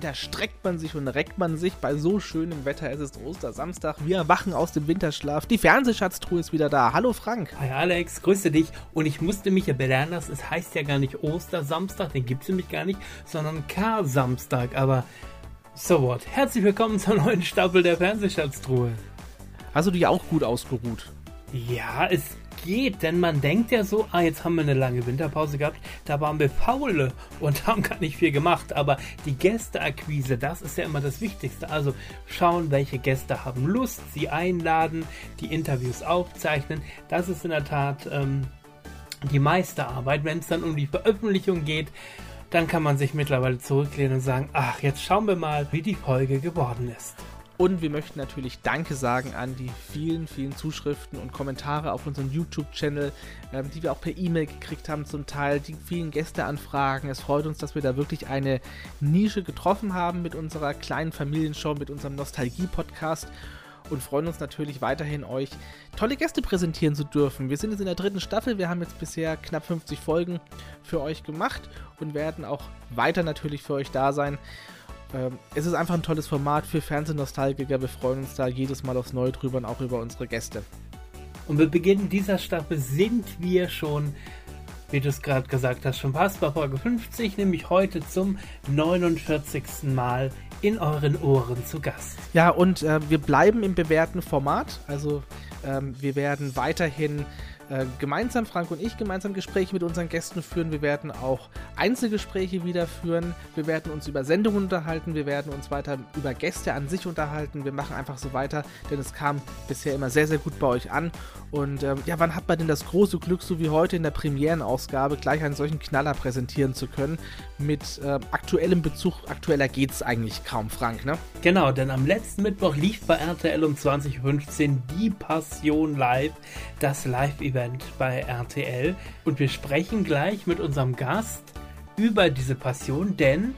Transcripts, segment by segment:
Da streckt man sich und reckt man sich bei so schönem Wetter. Es ist Ostersamstag. Wir wachen aus dem Winterschlaf. Die Fernsehschatztruhe ist wieder da. Hallo Frank. Hi Alex, grüße dich. Und ich musste mich ja belehren lassen, es heißt ja gar nicht Ostersamstag, den gibt es nämlich gar nicht, sondern Kar-Samstag. Aber so what. Herzlich willkommen zur neuen Staffel der Fernsehschatztruhe. Hast du dich auch gut ausgeruht? Ja, es geht, denn man denkt ja so, ah, jetzt haben wir eine lange Winterpause gehabt, da waren wir faule und haben gar nicht viel gemacht, aber die Gästeakquise, das ist ja immer das Wichtigste. Also schauen, welche Gäste haben Lust, sie einladen, die Interviews aufzeichnen, das ist in der Tat ähm, die meiste Arbeit. Wenn es dann um die Veröffentlichung geht, dann kann man sich mittlerweile zurücklehnen und sagen, ach, jetzt schauen wir mal, wie die Folge geworden ist. Und wir möchten natürlich Danke sagen an die vielen, vielen Zuschriften und Kommentare auf unserem YouTube-Channel, ähm, die wir auch per E-Mail gekriegt haben zum Teil, die vielen Gästeanfragen. Es freut uns, dass wir da wirklich eine Nische getroffen haben mit unserer kleinen Familienshow, mit unserem Nostalgie-Podcast und freuen uns natürlich weiterhin, euch tolle Gäste präsentieren zu dürfen. Wir sind jetzt in der dritten Staffel, wir haben jetzt bisher knapp 50 Folgen für euch gemacht und werden auch weiter natürlich für euch da sein. Ähm, es ist einfach ein tolles Format für Fernsehnostalgiker. Wir freuen uns da jedes Mal aufs Neue drüber und auch über unsere Gäste. Und mit Beginn dieser Staffel sind wir schon, wie du es gerade gesagt hast, schon fast bei Folge 50, nämlich heute zum 49. Mal in euren Ohren zu Gast. Ja, und äh, wir bleiben im bewährten Format. Also ähm, wir werden weiterhin äh, gemeinsam, Frank und ich, gemeinsam Gespräche mit unseren Gästen führen. Wir werden auch Einzelgespräche wieder führen. Wir werden uns über Sendungen unterhalten. Wir werden uns weiter über Gäste an sich unterhalten. Wir machen einfach so weiter, denn es kam bisher immer sehr, sehr gut bei euch an. Und ähm, ja, wann hat man denn das große Glück, so wie heute in der Premierenausgabe, gleich einen solchen Knaller präsentieren zu können? Mit äh, aktuellem Bezug. Aktueller geht es eigentlich kaum, Frank, ne? Genau, denn am letzten Mittwoch lief bei RTL um 2015 Uhr Die Passion Live, das Live-Event Event bei RTL und wir sprechen gleich mit unserem Gast über diese Passion, denn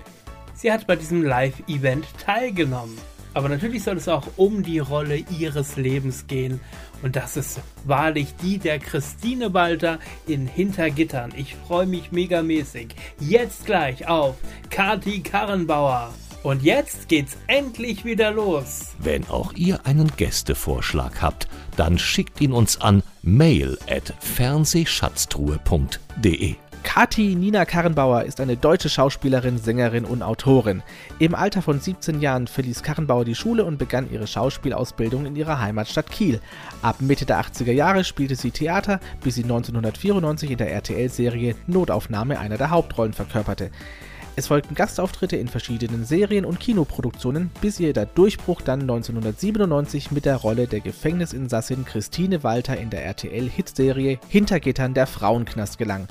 sie hat bei diesem Live-Event teilgenommen. Aber natürlich soll es auch um die Rolle ihres Lebens gehen. Und das ist wahrlich die der Christine Walter in Hintergittern. Ich freue mich megamäßig. Jetzt gleich auf Kati Karrenbauer. Und jetzt geht's endlich wieder los. Wenn auch ihr einen Gästevorschlag habt, dann schickt ihn uns an mail at fernsehschatztruhe.de. Kati Nina Karrenbauer ist eine deutsche Schauspielerin, Sängerin und Autorin. Im Alter von 17 Jahren verließ Karrenbauer die Schule und begann ihre Schauspielausbildung in ihrer Heimatstadt Kiel. Ab Mitte der 80er Jahre spielte sie Theater, bis sie 1994 in der RTL-Serie Notaufnahme einer der Hauptrollen verkörperte. Es folgten Gastauftritte in verschiedenen Serien und Kinoproduktionen, bis ihr der Durchbruch dann 1997 mit der Rolle der Gefängnisinsassin Christine Walter in der RTL-Hitserie Hintergittern der Frauenknast gelang.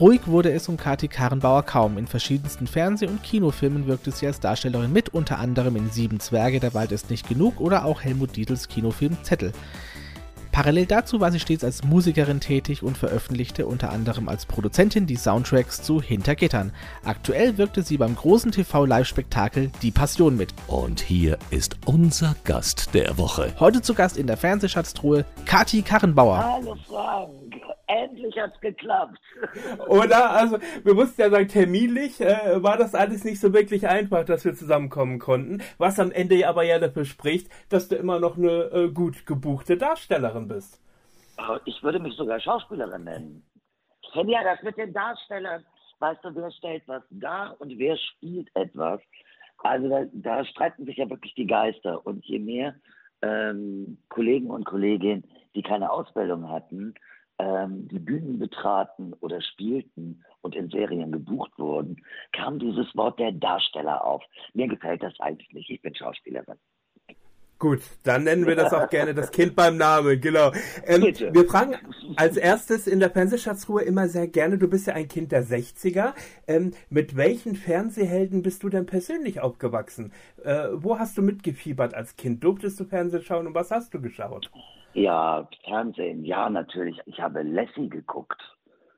Ruhig wurde es um Kati Karrenbauer kaum. In verschiedensten Fernseh- und Kinofilmen wirkte sie als Darstellerin mit, unter anderem in Sieben Zwerge, der Wald ist nicht genug oder auch Helmut Dietls Kinofilm Zettel. Parallel dazu war sie stets als Musikerin tätig und veröffentlichte unter anderem als Produzentin die Soundtracks zu Hintergittern. Aktuell wirkte sie beim großen TV-Live-Spektakel Die Passion mit. Und hier ist unser Gast der Woche. Heute zu Gast in der Fernsehschatztruhe Kati Karrenbauer. Hallo Frank, endlich hat's geklappt. Oder? Also, wir mussten ja sagen, terminlich äh, war das alles nicht so wirklich einfach, dass wir zusammenkommen konnten. Was am Ende aber ja dafür spricht, dass du immer noch eine äh, gut gebuchte Darstellerin bist. Ich würde mich sogar Schauspielerin nennen. Ich kenne ja das mit den Darstellern. Weißt du, wer stellt was dar und wer spielt etwas? Also da, da streiten sich ja wirklich die Geister. Und je mehr ähm, Kollegen und Kolleginnen, die keine Ausbildung hatten, ähm, die Bühnen betraten oder spielten und in Serien gebucht wurden, kam dieses Wort der Darsteller auf. Mir gefällt das eigentlich nicht. Ich bin Schauspielerin. Gut, dann nennen wir das auch gerne das Kind beim Namen, genau. Ähm, wir fragen als erstes in der Fernsehschatzruhe immer sehr gerne, du bist ja ein Kind der 60er, ähm, mit welchen Fernsehhelden bist du denn persönlich aufgewachsen? Äh, wo hast du mitgefiebert als Kind? Durftest du Fernsehen schauen und was hast du geschaut? Ja, Fernsehen, ja, natürlich. Ich habe Lassie geguckt,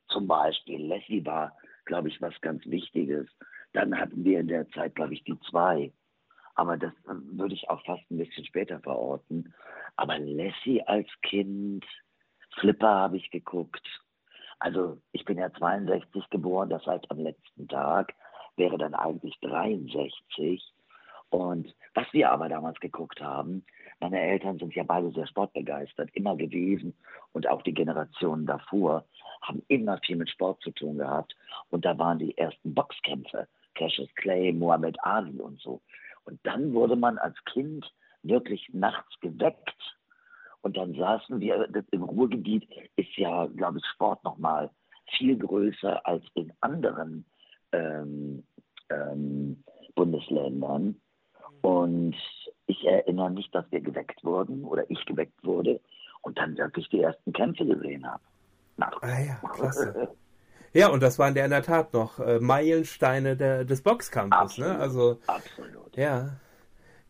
zum Beispiel. Lassie war, glaube ich, was ganz Wichtiges. Dann hatten wir in der Zeit, glaube ich, die zwei aber das äh, würde ich auch fast ein bisschen später verorten. Aber Lassie als Kind, Flipper habe ich geguckt. Also ich bin ja 62 geboren, das heißt am letzten Tag wäre dann eigentlich 63. Und was wir aber damals geguckt haben, meine Eltern sind ja beide sehr sportbegeistert, immer gewesen und auch die Generationen davor haben immer viel mit Sport zu tun gehabt. Und da waren die ersten Boxkämpfe, Cassius Clay, Muhammad Ali und so. Und dann wurde man als Kind wirklich nachts geweckt. Und dann saßen wir, im Ruhrgebiet ist ja, glaube ich, Sport nochmal viel größer als in anderen ähm, ähm, Bundesländern. Und ich erinnere mich, dass wir geweckt wurden oder ich geweckt wurde und dann wirklich die ersten Kämpfe gesehen habe. Ah ja, klasse. Ja, und das waren ja in der Tat noch äh, Meilensteine der, des Boxkampfes. Ne? Also, absolut. Ja,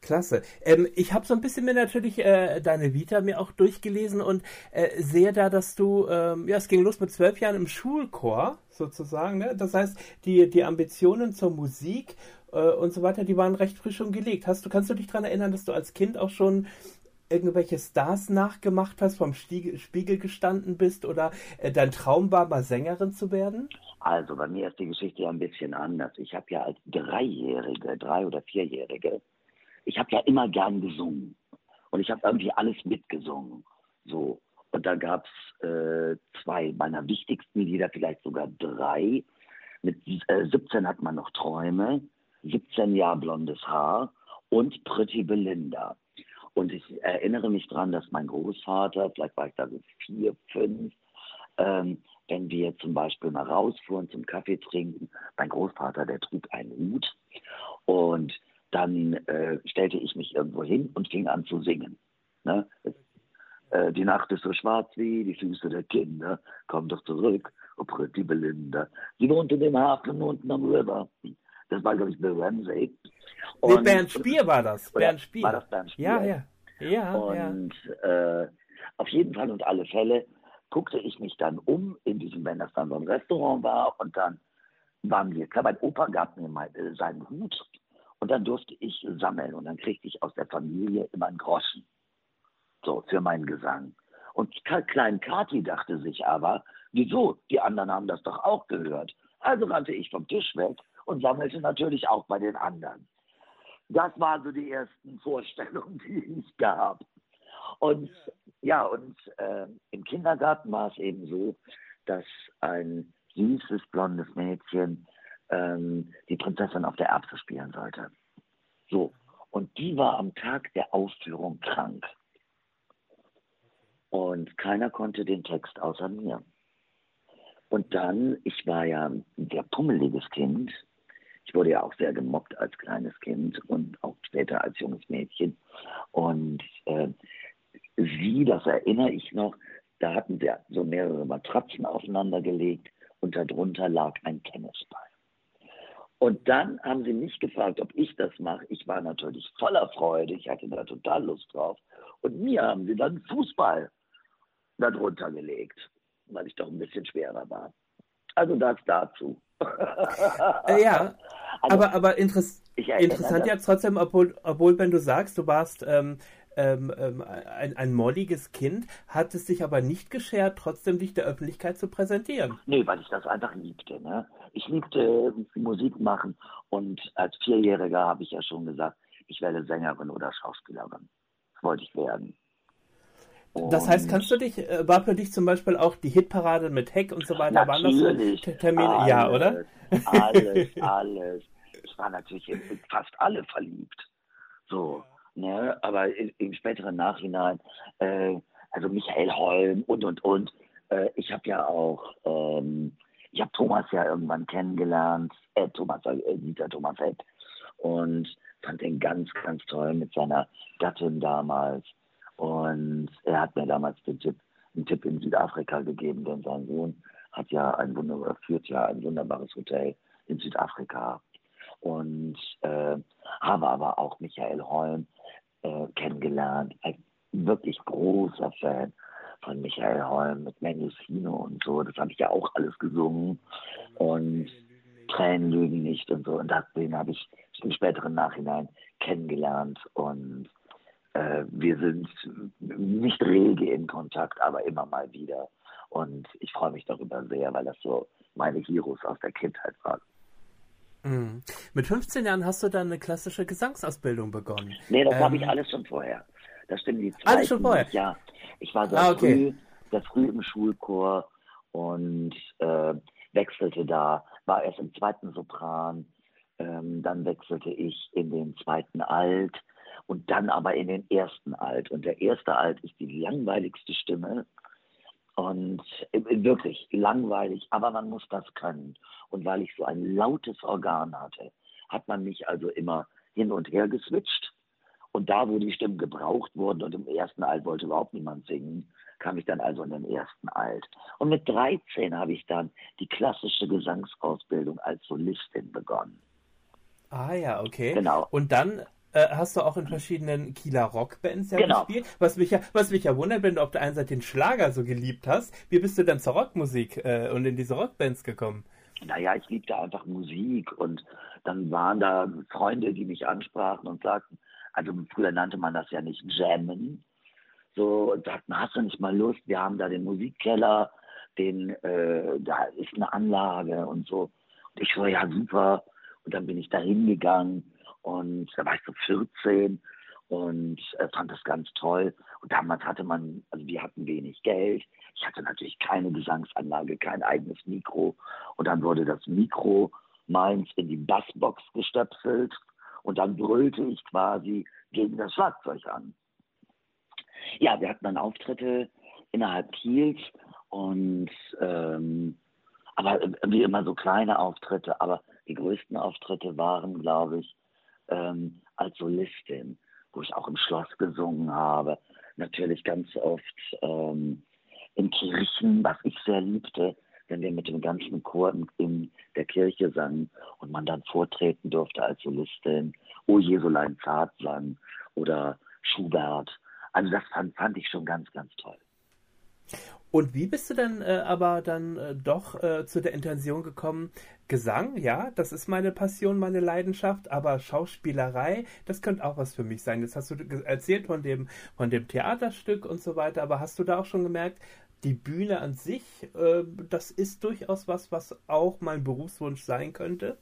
klasse. Ähm, ich habe so ein bisschen mir natürlich äh, deine Vita mir auch durchgelesen und äh, sehe da, dass du, ähm, ja, es ging los mit zwölf Jahren im Schulchor sozusagen. Ne? Das heißt, die, die Ambitionen zur Musik äh, und so weiter, die waren recht frisch schon gelegt. Hast du, kannst du dich daran erinnern, dass du als Kind auch schon irgendwelche Stars nachgemacht hast, vom Spiegel gestanden bist oder äh, dein Traum war, mal Sängerin zu werden? Also bei mir ist die Geschichte ja ein bisschen anders. Ich habe ja als Dreijährige, Drei- oder Vierjährige, ich habe ja immer gern gesungen. Und ich habe irgendwie alles mitgesungen. So. Und da gab es äh, zwei meiner wichtigsten Lieder, vielleicht sogar drei. Mit äh, 17 hat man noch Träume, 17 Jahre blondes Haar und Pretty Belinda. Und ich erinnere mich daran, dass mein Großvater, vielleicht war ich da so vier, fünf, ähm, wenn wir zum Beispiel mal rausfuhren zum Kaffee trinken, mein Großvater, der trug einen Hut und dann äh, stellte ich mich irgendwo hin und fing an zu singen. Ne? Äh, die Nacht ist so schwarz wie die Füße der Kinder, komm doch zurück, oh pretty Belinda. Sie wohnt in dem Hafen unten am River. Das war, glaube ich, Bill Ramsey. Und, nee, Bernd Spier war das. Bernd Spier. War das Bernd Spier? Ja, ja. ja und ja. Äh, auf jeden Fall und alle Fälle guckte ich mich dann um in diesem, wenn das dann so ein Restaurant war und dann waren wir, klar, mein Opa gab mir mal äh, seinen Hut und dann durfte ich sammeln und dann kriegte ich aus der Familie immer einen Groschen. So, für meinen Gesang. Und Klein Kati dachte sich aber, wieso? Die anderen haben das doch auch gehört. Also rannte ich vom Tisch weg und sammelte natürlich auch bei den anderen. Das waren so die ersten Vorstellungen, die ich gab. Und ja, und äh, im Kindergarten war es eben so, dass ein süßes, blondes Mädchen ähm, die Prinzessin auf der Erbse spielen sollte. So, und die war am Tag der Aufführung krank. Und keiner konnte den Text außer mir. Und dann, ich war ja ein sehr pummeliges Kind, ich wurde ja auch sehr gemobbt als kleines Kind und auch später als junges Mädchen. Und äh, sie, das erinnere ich noch, da hatten wir so mehrere Matratzen aufeinander gelegt und darunter lag ein Tennisball. Und dann haben sie mich gefragt, ob ich das mache. Ich war natürlich voller Freude, ich hatte da total Lust drauf. Und mir haben sie dann Fußball darunter gelegt, weil ich doch ein bisschen schwerer war. Also das dazu. Äh, ja, also, aber, aber interess interessant ja trotzdem, obwohl, obwohl, wenn du sagst, du warst ähm, ähm, ähm, ein, ein molliges Kind, hat es sich aber nicht geschert, trotzdem dich der Öffentlichkeit zu präsentieren. Nee, weil ich das einfach liebte. Ne? Ich liebte Musik machen und als Vierjähriger habe ich ja schon gesagt, ich werde Sängerin oder Schauspielerin. Das wollte ich werden. Das heißt, kannst du dich, äh, war für dich zum Beispiel auch die Hitparade mit Heck und so weiter, waren das so Termine? Alles, ja, oder? Alles, alles. Ich war natürlich in fast alle verliebt. So, ne? Aber im späteren Nachhinein, äh, also Michael Holm und und und. Äh, ich habe ja auch, ähm, ich habe Thomas ja irgendwann kennengelernt, äh, Thomas, äh, Dieter Thomas Heck. und fand ihn ganz, ganz toll mit seiner Gattin damals. Und er hat mir damals den Tipp, einen Tipp in Südafrika gegeben, denn sein Sohn hat ja ein wunderbar, führt ja ein wunderbares Hotel in Südafrika. Und äh, habe aber auch Michael Holm äh, kennengelernt, ein wirklich großer Fan von Michael Holm mit Mendocino und so. Das habe ich ja auch alles gesungen. Und Tränen lügen nicht und so. Und das, den habe ich im späteren Nachhinein kennengelernt. Und äh, wir sind nicht rege in Kontakt, aber immer mal wieder. Und ich freue mich darüber sehr, weil das so meine Heroes aus der Kindheit waren. Mhm. Mit 15 Jahren hast du dann eine klassische Gesangsausbildung begonnen. Nee, das ähm, habe ich alles schon vorher. Das stimmt die Alles schon vorher? Ja, ich war sehr, ah, okay. früh, sehr früh im Schulchor und äh, wechselte da, war erst im zweiten Sopran, ähm, dann wechselte ich in den zweiten Alt und dann aber in den ersten Alt. Und der erste Alt ist die langweiligste Stimme und äh, wirklich langweilig, aber man muss das können. Und weil ich so ein lautes Organ hatte, hat man mich also immer hin und her geswitcht und da, wo die Stimmen gebraucht wurden und im ersten Alt wollte überhaupt niemand singen, kam ich dann also in den ersten Alt. Und mit 13 habe ich dann die klassische Gesangsausbildung als Solistin begonnen. Ah ja, okay. Genau. Und dann äh, hast du auch in verschiedenen Kieler Rockbands ja genau. gespielt. Was mich, ja, was mich ja wundert, wenn du auf der einen Seite den Schlager so geliebt hast, wie bist du dann zur Rockmusik äh, und in diese Rockbands gekommen? Naja, ich liebte einfach Musik und dann waren da Freunde, die mich ansprachen und sagten, also früher nannte man das ja nicht Jammen, so und sagten, hast du nicht mal Lust, wir haben da den Musikkeller, den, äh, da ist eine Anlage und so. Und ich so, ja super. Und dann bin ich da hingegangen und da war ich so 14 und äh, fand das ganz toll. Und damals hatte man, also wir hatten wenig Geld. Ich hatte natürlich keine Gesangsanlage, kein eigenes Mikro. Und dann wurde das Mikro meins in die Bassbox gestöpselt und dann brüllte ich quasi gegen das Schlagzeug an. Ja, wir hatten dann Auftritte innerhalb Kiels und ähm, aber wie immer so kleine Auftritte, aber die größten Auftritte waren, glaube ich, ähm, als Solistin, wo ich auch im Schloss gesungen habe. Natürlich ganz oft ähm, in Kirchen, was ich sehr liebte, wenn wir mit dem ganzen Chor in der Kirche sangen und man dann vortreten durfte als Solistin, O Jesulein Zart sang oder Schubert. Also das fand, fand ich schon ganz, ganz toll. Und wie bist du dann äh, aber dann äh, doch äh, zu der Intention gekommen, Gesang, ja, das ist meine Passion, meine Leidenschaft, aber Schauspielerei, das könnte auch was für mich sein. Jetzt hast du erzählt von dem, von dem Theaterstück und so weiter, aber hast du da auch schon gemerkt, die Bühne an sich, äh, das ist durchaus was, was auch mein Berufswunsch sein könnte?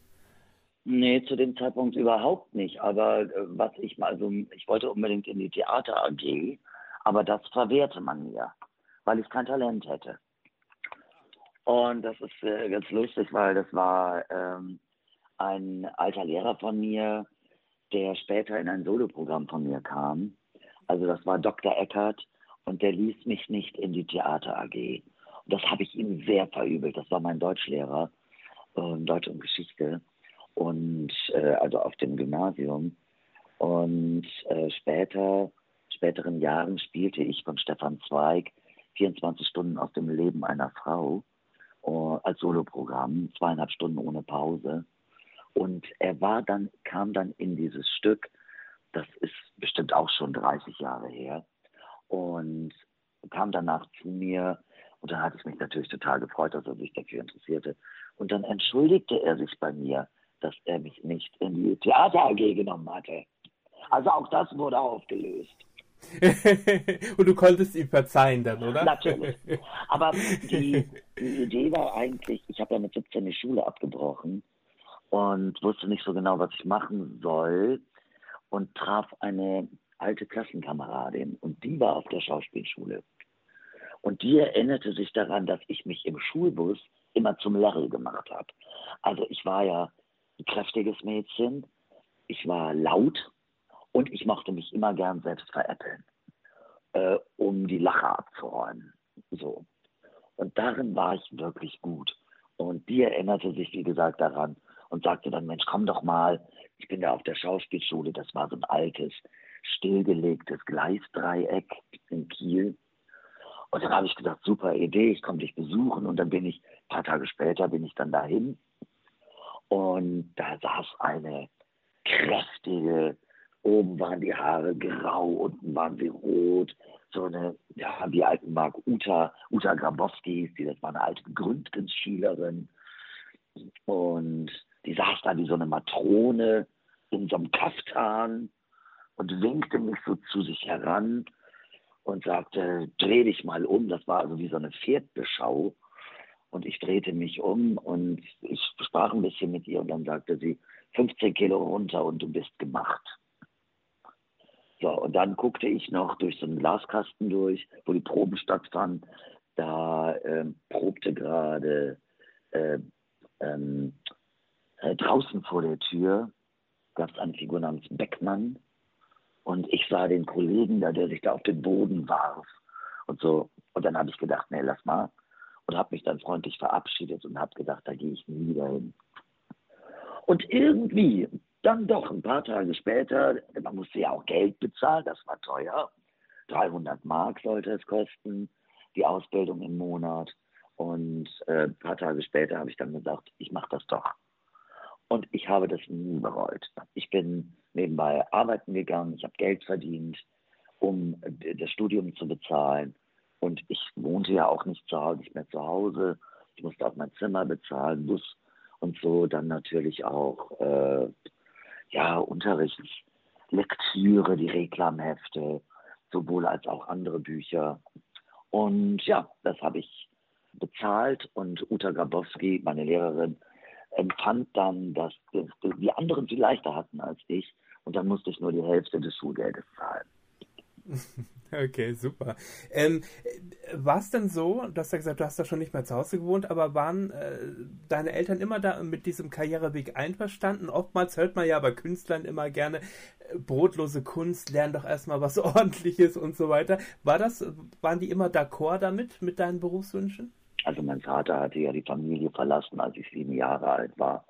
Nee, zu dem Zeitpunkt überhaupt nicht. Aber äh, was ich mal, also ich wollte unbedingt in die Theater AG, aber das verwehrte man mir, weil ich kein Talent hätte. Und das ist äh, ganz lustig, weil das war ähm, ein alter Lehrer von mir, der später in ein Soloprogramm von mir kam. Also das war Dr. Eckert und der ließ mich nicht in die Theater AG. Und das habe ich ihm sehr verübelt. Das war mein Deutschlehrer, äh, Deutsch und Geschichte, und äh, also auf dem Gymnasium. Und äh, später, späteren Jahren spielte ich von Stefan Zweig 24 Stunden aus dem Leben einer Frau uh, als Soloprogramm, zweieinhalb Stunden ohne Pause. Und er war dann, kam dann in dieses Stück, das ist bestimmt auch schon 30 Jahre her, und kam danach zu mir und dann hatte ich mich natürlich total gefreut, dass er sich dafür interessierte. Und dann entschuldigte er sich bei mir, dass er mich nicht in die Theater AG genommen hatte. Also auch das wurde aufgelöst. und du konntest ihm verzeihen dann, oder? Natürlich. Aber die, die Idee war eigentlich, ich habe ja mit 17 die Schule abgebrochen und wusste nicht so genau, was ich machen soll und traf eine alte Klassenkameradin und die war auf der Schauspielschule. Und die erinnerte sich daran, dass ich mich im Schulbus immer zum Larry gemacht habe. Also ich war ja ein kräftiges Mädchen, ich war laut und ich mochte mich immer gern selbst veräppeln, äh, um die Lache abzuräumen. So. Und darin war ich wirklich gut. Und die erinnerte sich, wie gesagt, daran und sagte dann, Mensch, komm doch mal, ich bin da auf der Schauspielschule, das war so ein altes, stillgelegtes Gleisdreieck in Kiel. Und dann habe ich gesagt, super Idee, ich komme dich besuchen. Und dann bin ich, ein paar Tage später bin ich dann dahin. Und da saß eine kräftige, oben waren die Haare grau, unten waren sie rot. So eine, ja, wie alten mag Uta, Uta Grabowski die, das war eine alte Gründgens-Schülerin. Und die saß da wie so eine Matrone in so einem Kaftan und winkte mich so zu sich heran und sagte, dreh dich mal um. Das war also wie so eine Pferdbeschau. Und ich drehte mich um und ich sprach ein bisschen mit ihr und dann sagte sie, 15 Kilo runter und du bist gemacht. So, und dann guckte ich noch durch so einen Glaskasten durch, wo die Proben stattfanden. Da ähm, probte gerade äh, ähm, äh, draußen vor der Tür gab es eine Figur namens Beckmann. Und ich sah den Kollegen da, der sich da auf den Boden warf. Und so. Und dann habe ich gedacht, nee, lass mal. Und habe mich dann freundlich verabschiedet und habe gedacht, da gehe ich nie wieder hin. Und irgendwie, dann doch ein paar Tage später, man musste ja auch Geld bezahlen, das war teuer. 300 Mark sollte es kosten, die Ausbildung im Monat. Und äh, ein paar Tage später habe ich dann gesagt, ich mache das doch. Und ich habe das nie bereut. Ich bin nebenbei arbeiten gegangen, ich habe Geld verdient, um das Studium zu bezahlen. Und ich wohnte ja auch nicht zu Hause, nicht mehr zu Hause. Ich musste auch mein Zimmer bezahlen, Bus und so. Dann natürlich auch äh, ja, Unterricht, Lektüre, die Reklamhefte, sowohl als auch andere Bücher. Und ja, das habe ich bezahlt und Uta Grabowski, meine Lehrerin, empfand dann, dass die anderen viel leichter hatten als ich und dann musste ich nur die Hälfte des Schulgeldes zahlen. Okay, super. Ähm, war es denn so, du hast ja gesagt, du hast da schon nicht mehr zu Hause gewohnt, aber waren äh, deine Eltern immer da mit diesem Karriereweg einverstanden? Oftmals hört man ja bei Künstlern immer gerne, äh, brotlose Kunst, lern doch erstmal was ordentliches und so weiter. War das, waren die immer d'accord damit, mit deinen Berufswünschen? Also mein Vater hatte ja die Familie verlassen, als ich sieben Jahre alt war.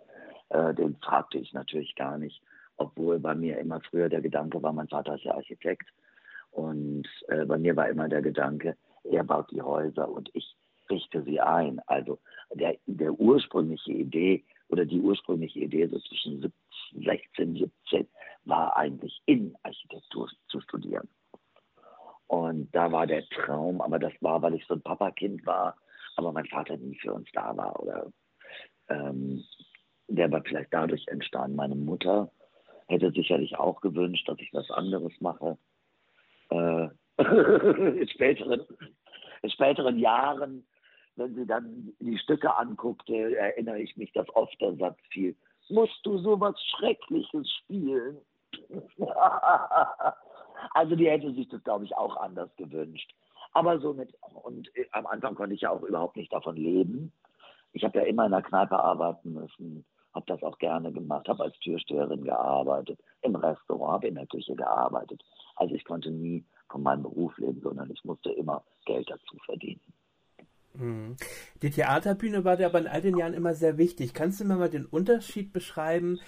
Äh, den fragte ich natürlich gar nicht, obwohl bei mir immer früher der Gedanke war, mein Vater ist ja Architekt. Und äh, bei mir war immer der Gedanke, er baut die Häuser und ich richte sie ein. Also der, der ursprüngliche Idee oder die ursprüngliche Idee so zwischen 16, 17 war eigentlich Innenarchitektur zu studieren. Und da war der Traum, aber das war, weil ich so ein Papakind war, aber mein Vater nie für uns da war oder ähm, der war vielleicht dadurch entstanden. Meine Mutter hätte sicherlich auch gewünscht, dass ich was anderes mache. Äh, in, späteren, in späteren Jahren, wenn sie dann die Stücke anguckte, erinnere ich mich, dass oft der Satz fiel, musst du sowas Schreckliches spielen? also die hätte sich das, glaube ich, auch anders gewünscht. Aber so mit, und äh, am Anfang konnte ich ja auch überhaupt nicht davon leben. Ich habe ja immer in der Kneipe arbeiten müssen, habe das auch gerne gemacht, habe als Türsteherin gearbeitet, im Restaurant, habe in der Küche gearbeitet. Also ich konnte nie von meinem Beruf leben, sondern ich musste immer Geld dazu verdienen. Mhm. Die Theaterbühne war dir aber in all den Jahren immer sehr wichtig. Kannst du mir mal den Unterschied beschreiben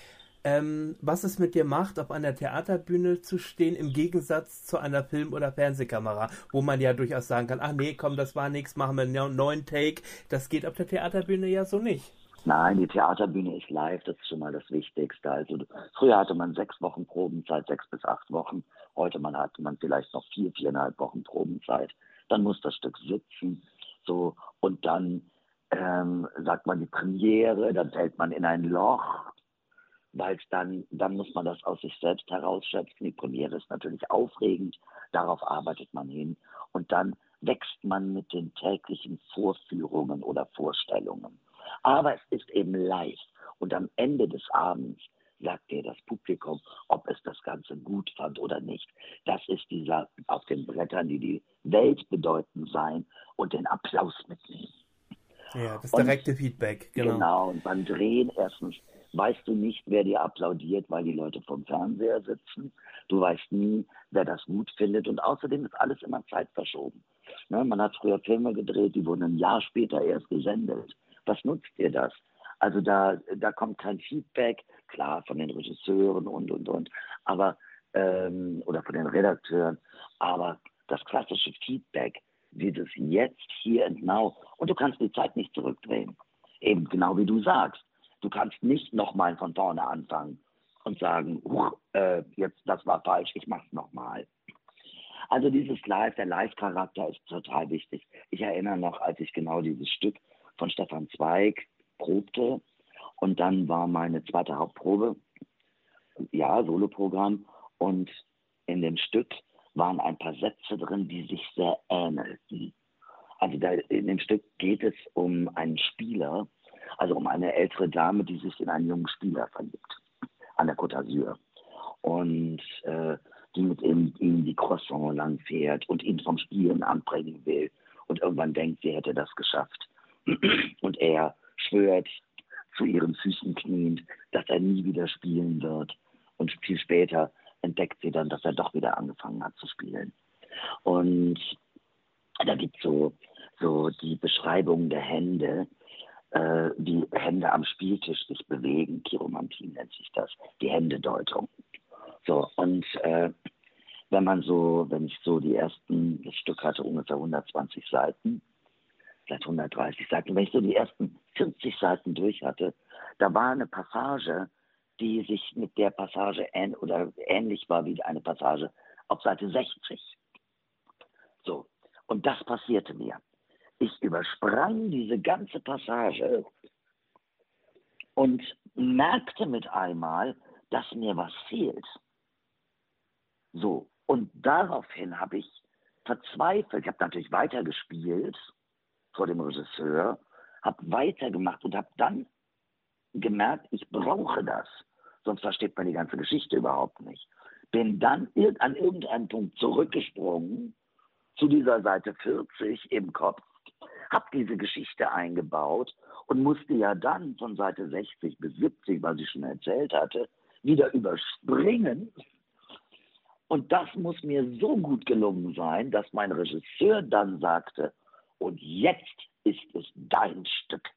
ähm, was es mit dir macht, auf einer Theaterbühne zu stehen, im Gegensatz zu einer Film- oder Fernsehkamera, wo man ja durchaus sagen kann, ach nee, komm, das war nichts, machen wir einen neuen Take. Das geht auf der Theaterbühne ja so nicht. Nein, die Theaterbühne ist live, das ist schon mal das Wichtigste. Also früher hatte man sechs Wochen Probenzeit, sechs bis acht Wochen. Heute man hat man vielleicht noch vier, viereinhalb Wochen Probenzeit. Dann muss das Stück sitzen, so und dann ähm, sagt man die Premiere, dann fällt man in ein Loch, weil dann, dann muss man das aus sich selbst herausschöpfen. Die Premiere ist natürlich aufregend, darauf arbeitet man hin und dann wächst man mit den täglichen Vorführungen oder Vorstellungen. Aber es ist eben live und am Ende des Abends sagt dir das Publikum, ob es das Ganze gut fand oder nicht. Das ist dieser auf den Brettern, die die Welt bedeuten sein und den Applaus mitnehmen. Ja, das direkte und, Feedback, genau. Genau, und beim Drehen erstens weißt du nicht, wer dir applaudiert, weil die Leute vom Fernseher sitzen. Du weißt nie, wer das gut findet. Und außerdem ist alles immer Zeit verschoben. Ne? Man hat früher Filme gedreht, die wurden ein Jahr später erst gesendet. Was nutzt dir das? Also da, da kommt kein Feedback, klar von den Regisseuren und und und, aber ähm, oder von den Redakteuren, aber das klassische Feedback, wie das jetzt hier und now und du kannst die Zeit nicht zurückdrehen. Eben genau wie du sagst. Du kannst nicht nochmal von vorne anfangen und sagen, äh, jetzt das war falsch, ich mach's nochmal. Also dieses Live, der Live-Charakter ist total wichtig. Ich erinnere noch, als ich genau dieses Stück von Stefan Zweig probte und dann war meine zweite Hauptprobe, ja, Soloprogramm und in dem Stück waren ein paar Sätze drin, die sich sehr ähnelten. Also da, in dem Stück geht es um einen Spieler, also um eine ältere Dame, die sich in einen jungen Spieler verliebt, an der Côte d'Azur. Und äh, die mit ihm, ihm die Croissant lang fährt und ihn vom Spielen anbringen will und irgendwann denkt, sie hätte das geschafft. Und er schwört zu ihren Füßen kniend, dass er nie wieder spielen wird. Und viel später entdeckt sie dann, dass er doch wieder angefangen hat zu spielen. Und da gibt es so, so die Beschreibung der Hände, äh, wie Hände am Spieltisch sich bewegen. Chiromantie nennt sich das, die Händedeutung. So, und äh, wenn man so, wenn ich so die ersten, das Stück hatte ungefähr 120 Seiten, vielleicht 130 Seiten, wenn ich so die ersten 40 Seiten durch hatte, da war eine Passage, die sich mit der Passage ähn oder ähnlich war wie eine Passage auf Seite 60. So, und das passierte mir. Ich übersprang diese ganze Passage und merkte mit einmal, dass mir was fehlt. So, und daraufhin habe ich verzweifelt. Ich habe natürlich weitergespielt vor dem Regisseur, habe weitergemacht und habe dann gemerkt, ich brauche das. Sonst versteht man die ganze Geschichte überhaupt nicht. Bin dann an irgendeinem Punkt zurückgesprungen zu dieser Seite 40 im Kopf, habe diese Geschichte eingebaut und musste ja dann von Seite 60 bis 70, was ich schon erzählt hatte, wieder überspringen und das muss mir so gut gelungen sein, dass mein Regisseur dann sagte, und jetzt ist es dein Stück.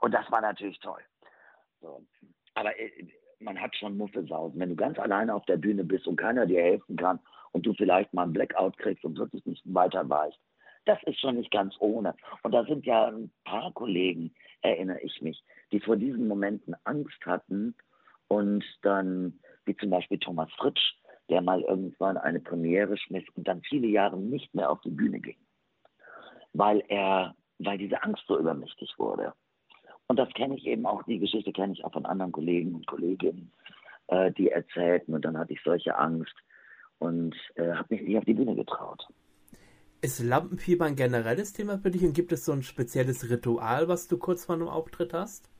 Und das war natürlich toll. So. Aber äh, man hat schon Muffelsausen. Wenn du ganz alleine auf der Bühne bist und keiner dir helfen kann und du vielleicht mal einen Blackout kriegst und wirklich nicht weiter weißt, das ist schon nicht ganz ohne. Und da sind ja ein paar Kollegen, erinnere ich mich, die vor diesen Momenten Angst hatten und dann, wie zum Beispiel Thomas Fritsch, der mal irgendwann eine Premiere schmiss und dann viele Jahre nicht mehr auf die Bühne ging, weil er, weil diese Angst so übermächtig wurde. Und das kenne ich eben auch, die Geschichte kenne ich auch von anderen Kollegen und Kolleginnen, äh, die erzählten und dann hatte ich solche Angst und äh, habe mich nicht auf die Bühne getraut. Ist Lampenfieber ein generelles Thema für dich und gibt es so ein spezielles Ritual, was du kurz vor einem Auftritt hast?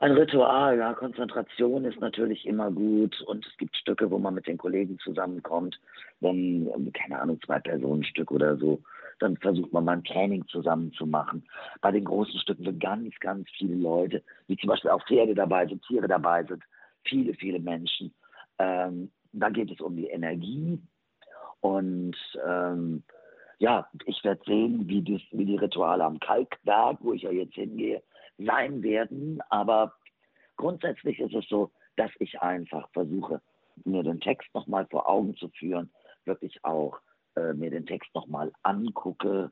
Ein Ritual, ja, Konzentration ist natürlich immer gut und es gibt Stücke, wo man mit den Kollegen zusammenkommt, wenn, keine Ahnung, zwei Personen Stück oder so, dann versucht man mal ein Training zusammen zu machen. Bei den großen Stücken sind ganz, ganz viele Leute, wie zum Beispiel auch Pferde dabei sind, Tiere dabei sind, viele, viele Menschen. Ähm, da geht es um die Energie und ähm, ja, ich werde sehen, wie, das, wie die Rituale am Kalkberg, wo ich ja jetzt hingehe, sein werden. Aber grundsätzlich ist es so, dass ich einfach versuche, mir den Text nochmal vor Augen zu führen, wirklich auch äh, mir den Text nochmal angucke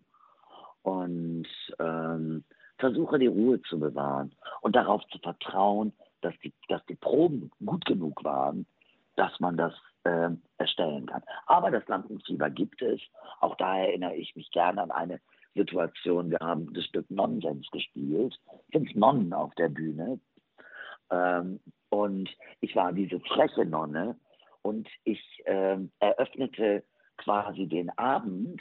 und ähm, versuche die Ruhe zu bewahren und darauf zu vertrauen, dass die, dass die Proben gut genug waren, dass man das äh, erstellen kann. Aber das Lampenfieber gibt es. Auch da erinnere ich mich gerne an eine Situation. Wir haben das Stück Nonsens gespielt, fünf Nonnen auf der Bühne. Ähm, und ich war diese freche Nonne und ich ähm, eröffnete quasi den Abend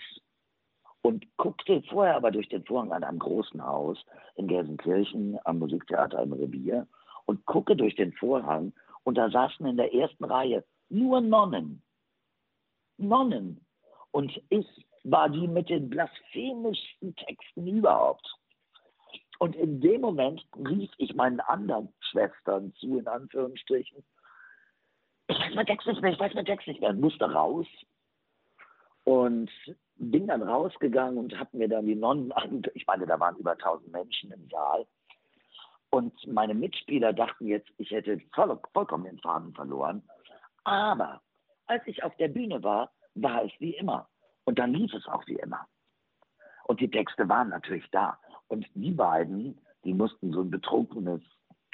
und guckte vorher aber durch den Vorhang an einem großen Haus in Gelsenkirchen am Musiktheater im Revier und gucke durch den Vorhang und da saßen in der ersten Reihe nur Nonnen. Nonnen. Und ich war die mit den blasphemischsten Texten überhaupt. Und in dem Moment rief ich meinen anderen Schwestern zu, in Anführungsstrichen, ich weiß mein Text nicht mehr, ich weiß mein Text nicht mehr, musste raus. Und bin dann rausgegangen und habe mir dann die Nonnen angeguckt. Ich meine, da waren über 1000 Menschen im Saal. Und meine Mitspieler dachten jetzt, ich hätte voll, vollkommen den Faden verloren. Aber als ich auf der Bühne war, war es wie immer. Und dann lief es auch wie immer. Und die Texte waren natürlich da. Und die beiden, die mussten so ein betrunkenes,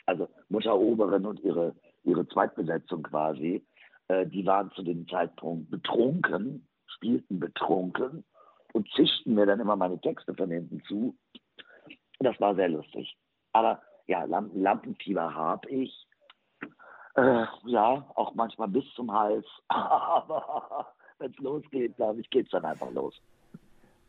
also Mutter Oberin und ihre, ihre Zweitbesetzung quasi, äh, die waren zu dem Zeitpunkt betrunken, spielten betrunken und zischten mir dann immer meine Texte von hinten zu. Das war sehr lustig. Aber ja, Lampen, Lampenfieber habe ich. Äh, ja, auch manchmal bis zum Hals. Aber wenn es losgeht, glaube ich, geht es dann einfach los.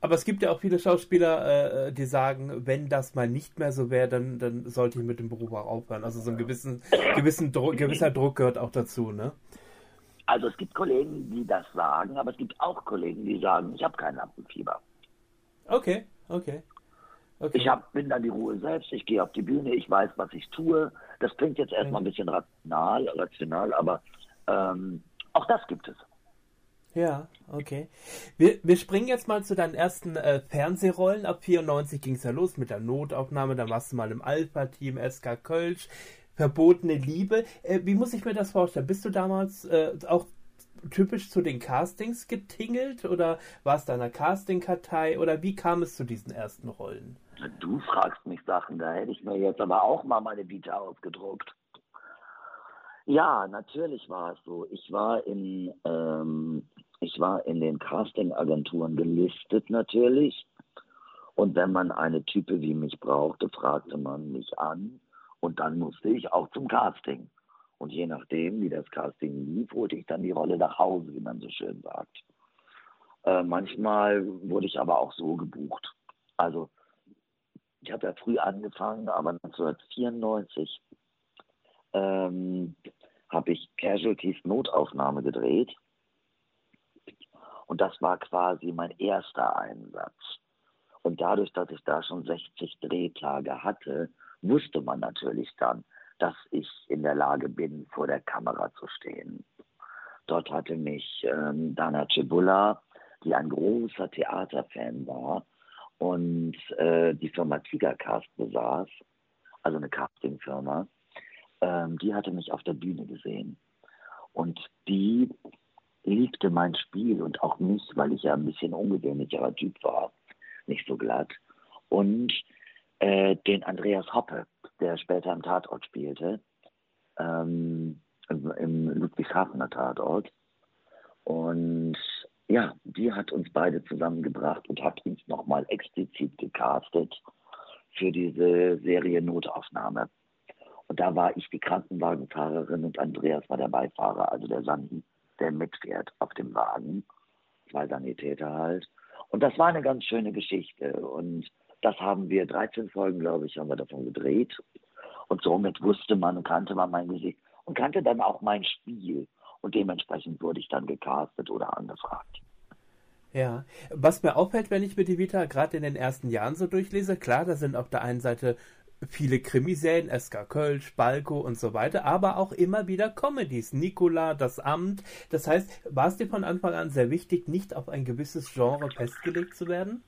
Aber es gibt ja auch viele Schauspieler, äh, die sagen, wenn das mal nicht mehr so wäre, dann, dann sollte ich mit dem Beruf auch aufhören. Also so ein gewissen, gewissen Dro gewisser Druck gehört auch dazu, ne? Also es gibt Kollegen, die das sagen, aber es gibt auch Kollegen, die sagen, ich habe kein Lampenfieber. Okay, okay. okay. Ich hab, bin dann die Ruhe selbst, ich gehe auf die Bühne, ich weiß, was ich tue. Das klingt jetzt erstmal ein bisschen rational, rational aber ähm, auch das gibt es. Ja, okay. Wir, wir springen jetzt mal zu deinen ersten äh, Fernsehrollen. Ab 94 ging es ja los mit der Notaufnahme. Da warst du mal im Alpha-Team SK Kölsch. Verbotene Liebe. Äh, wie muss ich mir das vorstellen? Bist du damals äh, auch typisch zu den Castings getingelt oder warst du einer Casting-Kartei oder wie kam es zu diesen ersten Rollen? Du fragst mich Sachen, da hätte ich mir jetzt aber auch mal meine Vita ausgedruckt. Ja, natürlich war es so. Ich war in, ähm, ich war in den Casting-Agenturen gelistet natürlich. Und wenn man eine Type wie mich brauchte, fragte man mich an. Und dann musste ich auch zum Casting. Und je nachdem, wie das Casting lief, holte ich dann die Rolle nach Hause, wie man so schön sagt. Äh, manchmal wurde ich aber auch so gebucht. Also, ich habe ja früh angefangen, aber 1994 ähm, habe ich Casualties Notaufnahme gedreht. Und das war quasi mein erster Einsatz. Und dadurch, dass ich da schon 60 Drehtage hatte, wusste man natürlich dann, dass ich in der Lage bin, vor der Kamera zu stehen. Dort hatte mich ähm, Dana Cebula, die ein großer Theaterfan war und äh, die Firma Tigercast besaß, also eine Castingfirma, ähm, die hatte mich auf der Bühne gesehen. Und die liebte mein Spiel und auch mich, weil ich ja ein bisschen ungewöhnlicherer Typ war, nicht so glatt. Und äh, den Andreas Hoppe, der später im Tatort spielte, ähm, im, im Ludwigshafener Tatort. Und ja, die hat uns beide zusammengebracht und hat uns nochmal explizit gecastet für diese Serie Notaufnahme. Und da war ich die Krankenwagenfahrerin und Andreas war der Beifahrer, also der Sandi, der mitfährt auf dem Wagen. Zwei Sanitäter halt. Und das war eine ganz schöne Geschichte. Und das haben wir, 13 Folgen, glaube ich, haben wir davon gedreht. Und somit wusste man und kannte man mein Gesicht und kannte dann auch mein Spiel. Und dementsprechend wurde ich dann gecastet oder angefragt. Ja, was mir auffällt, wenn ich mir die Vita gerade in den ersten Jahren so durchlese, klar, da sind auf der einen Seite viele Krimiserien, SK Kölsch, Balko und so weiter, aber auch immer wieder Comedies. Nicola, das Amt. Das heißt, war es dir von Anfang an sehr wichtig, nicht auf ein gewisses Genre festgelegt zu werden?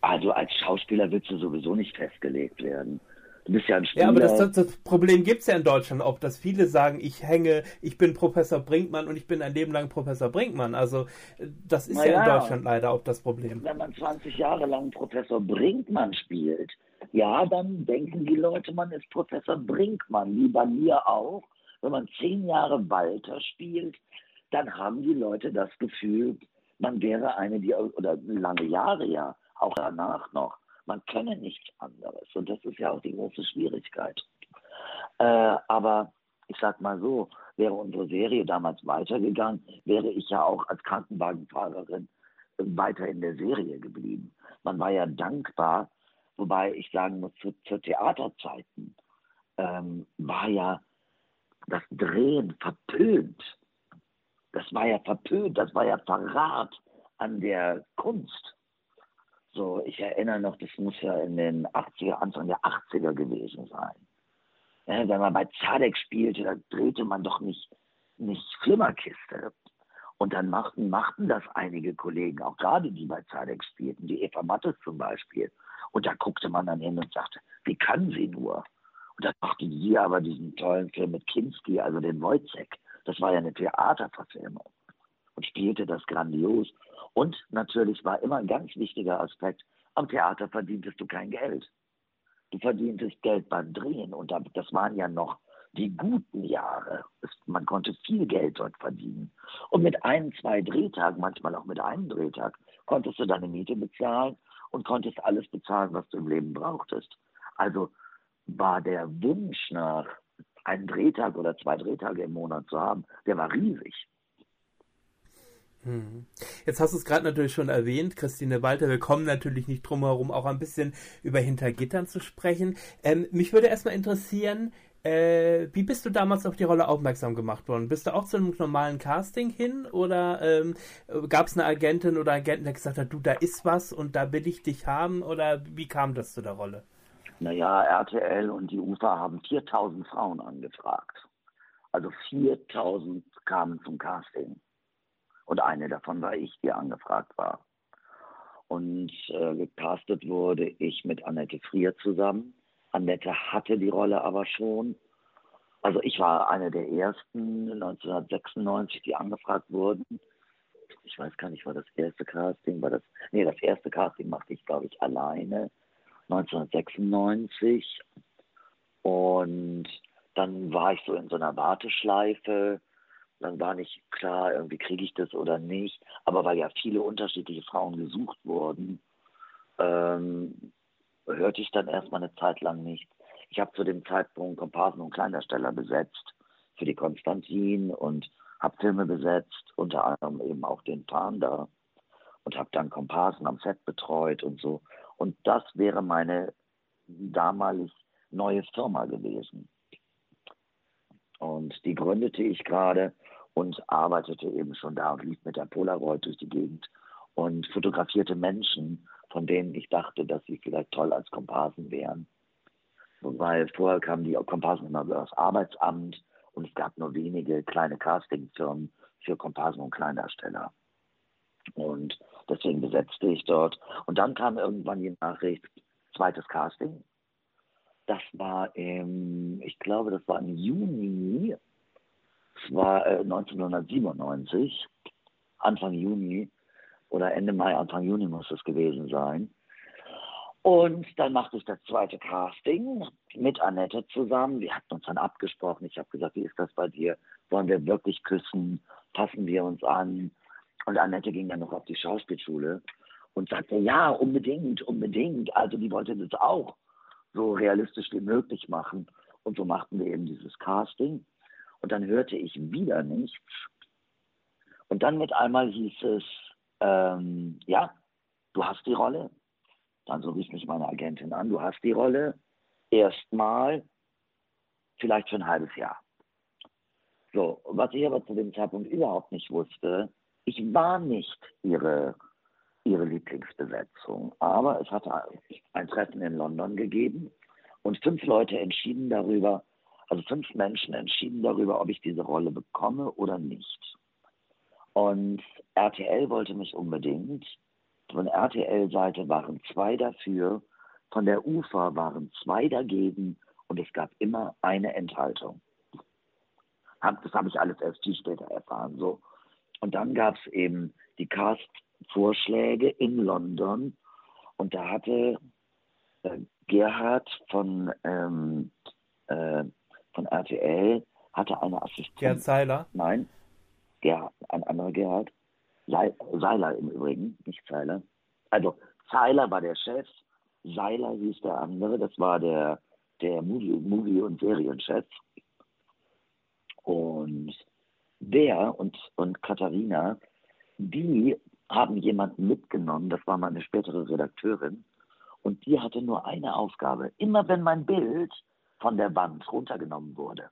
Also als Schauspieler willst du sowieso nicht festgelegt werden. Du bist ja ein Spieler. Ja, aber das, das, das Problem gibt es ja in Deutschland auch, dass viele sagen, ich hänge, ich bin Professor Brinkmann und ich bin ein Leben lang Professor Brinkmann. Also das ist ja, ja, in Deutschland leider auch das Problem. Wenn man 20 Jahre lang Professor Brinkmann spielt, ja, dann denken die Leute, man ist Professor Brinkmann, wie bei mir auch. Wenn man zehn Jahre Walter spielt, dann haben die Leute das Gefühl, man wäre eine, die, oder lange Jahre ja, auch danach noch. Man kenne nichts anderes. Und das ist ja auch die große Schwierigkeit. Äh, aber ich sag mal so, wäre unsere Serie damals weitergegangen, wäre ich ja auch als Krankenwagenfahrerin weiter in der Serie geblieben. Man war ja dankbar, wobei ich sagen muss, zu, zu Theaterzeiten ähm, war ja das Drehen verpönt. Das war ja verpönt, das war ja Verrat an der Kunst. So, ich erinnere noch, das muss ja in den 80er, Anfang der 80er gewesen sein. Ja, wenn man bei Zadek spielte, da drehte man doch nicht, nicht Flimmerkiste. Und dann machten, machten das einige Kollegen, auch gerade die bei Zadek spielten, die Eva Mattes zum Beispiel. Und da guckte man dann hin und sagte, wie kann sie nur? Und dann machte sie aber diesen tollen Film mit Kinski, also den Wojciech. Das war ja eine Theaterverfilmung und spielte das grandios. Und natürlich war immer ein ganz wichtiger Aspekt, am Theater verdientest du kein Geld. Du verdientest Geld beim Drehen und das waren ja noch die guten Jahre. Man konnte viel Geld dort verdienen. Und mit ein, zwei Drehtagen, manchmal auch mit einem Drehtag, konntest du deine Miete bezahlen und konntest alles bezahlen, was du im Leben brauchtest. Also war der Wunsch nach einen Drehtag oder zwei Drehtage im Monat zu haben, der war riesig. Hm. Jetzt hast du es gerade natürlich schon erwähnt, Christine Walter. Wir kommen natürlich nicht drum herum, auch ein bisschen über Hintergittern zu sprechen. Ähm, mich würde erstmal interessieren, äh, wie bist du damals auf die Rolle aufmerksam gemacht worden? Bist du auch zu einem normalen Casting hin oder ähm, gab es eine Agentin oder Agenten, der gesagt hat, du, da ist was und da will ich dich haben? Oder wie kam das zu der Rolle? Naja, RTL und die UFA haben 4000 Frauen angefragt. Also 4000 kamen zum Casting. Und eine davon war ich, die angefragt war. Und äh, gecastet wurde ich mit Annette Frier zusammen. Annette hatte die Rolle aber schon. Also ich war eine der ersten 1996, die angefragt wurden. Ich weiß gar nicht, war das erste Casting, war das, nee, das erste Casting machte ich, glaube ich, alleine 1996. Und dann war ich so in so einer Warteschleife dann war nicht klar, irgendwie kriege ich das oder nicht. Aber weil ja viele unterschiedliche Frauen gesucht wurden, ähm, hörte ich dann erstmal eine Zeit lang nicht. Ich habe zu dem Zeitpunkt Komparsen und Kleindarsteller besetzt für die Konstantin und habe Filme besetzt, unter anderem eben auch den Panda und habe dann Komparsen am Set betreut und so. Und das wäre meine damalig neue Firma gewesen. Und die gründete ich gerade und arbeitete eben schon da und lief mit der Polaroid durch die Gegend und fotografierte Menschen, von denen ich dachte, dass sie vielleicht toll als Komparsen wären. Weil vorher kamen die Komparsen immer über das Arbeitsamt und es gab nur wenige kleine Castingfirmen für Komparsen und Kleindarsteller. Und deswegen besetzte ich dort. Und dann kam irgendwann die Nachricht, zweites Casting. Das war im, ich glaube, das war im Juni, es war äh, 1997, Anfang Juni oder Ende Mai, Anfang Juni muss es gewesen sein. Und dann machte ich das zweite Casting mit Annette zusammen. Wir hatten uns dann abgesprochen. Ich habe gesagt, wie ist das bei dir? Wollen wir wirklich küssen? Passen wir uns an? Und Annette ging dann noch auf die Schauspielschule und sagte, ja, unbedingt, unbedingt. Also die wollte das auch so realistisch wie möglich machen. Und so machten wir eben dieses Casting. Und dann hörte ich wieder nichts. Und dann mit einmal hieß es, ähm, ja, du hast die Rolle. Dann so rief mich meine Agentin an, du hast die Rolle. Erstmal, vielleicht für ein halbes Jahr. So, was ich aber zu dem Zeitpunkt überhaupt nicht wusste, ich war nicht ihre ihre Lieblingsbesetzung. Aber es hatte ein Treffen in London gegeben und fünf Leute entschieden darüber, also fünf Menschen entschieden darüber, ob ich diese Rolle bekomme oder nicht. Und RTL wollte mich unbedingt. Von RTL-Seite waren zwei dafür, von der UFA waren zwei dagegen und es gab immer eine Enthaltung. Das habe ich alles erst viel später erfahren. So. Und dann gab es eben die Cast Vorschläge in London und da hatte äh, Gerhard von, ähm, äh, von RTL hatte eine Assistentin. Gerhard Seiler? Nein, Gerhard, ein anderer Gerhard. Seiler im Übrigen, nicht Seiler. Also Seiler war der Chef, Seiler hieß der andere, das war der, der Movie-, Movie und Serienchef. Und der und, und Katharina, die haben jemanden mitgenommen, das war meine spätere Redakteurin, und die hatte nur eine Aufgabe. Immer wenn mein Bild von der Wand runtergenommen wurde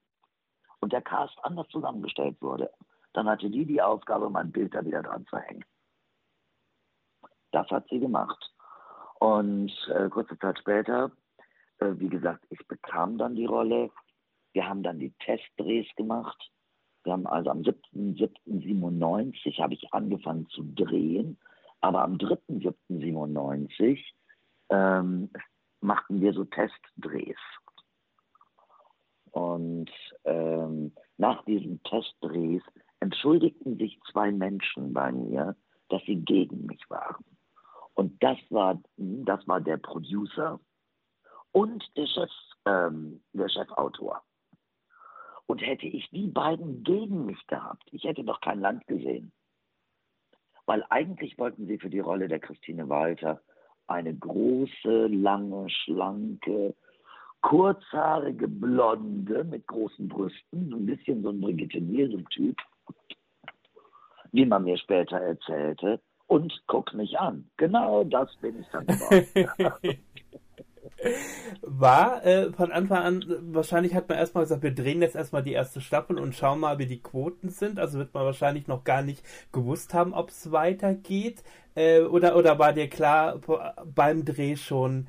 und der Cast anders zusammengestellt wurde, dann hatte die die Aufgabe, mein Bild da wieder dran zu hängen. Das hat sie gemacht. Und äh, kurze Zeit später, äh, wie gesagt, ich bekam dann die Rolle. Wir haben dann die Testdrehs gemacht. Wir haben also am 7.7.97 habe ich angefangen zu drehen, aber am 3.7.97 ähm, machten wir so Testdrehs. Und ähm, nach diesem Testdrehs entschuldigten sich zwei Menschen bei mir, dass sie gegen mich waren. Und das war, das war der Producer und der, Chef, ähm, der Chefautor. Und hätte ich die beiden gegen mich gehabt, ich hätte doch kein Land gesehen. Weil eigentlich wollten sie für die Rolle der Christine Walter eine große, lange, schlanke, kurzhaarige Blonde mit großen Brüsten, so ein bisschen so ein Brigitte Nielsen-Typ, wie man mir später erzählte. Und guck mich an. Genau das bin ich dann geworden. War äh, von Anfang an, wahrscheinlich hat man erstmal gesagt, wir drehen jetzt erstmal die erste Staffel und schauen mal, wie die Quoten sind. Also wird man wahrscheinlich noch gar nicht gewusst haben, ob es weitergeht. Äh, oder, oder war dir klar beim Dreh schon,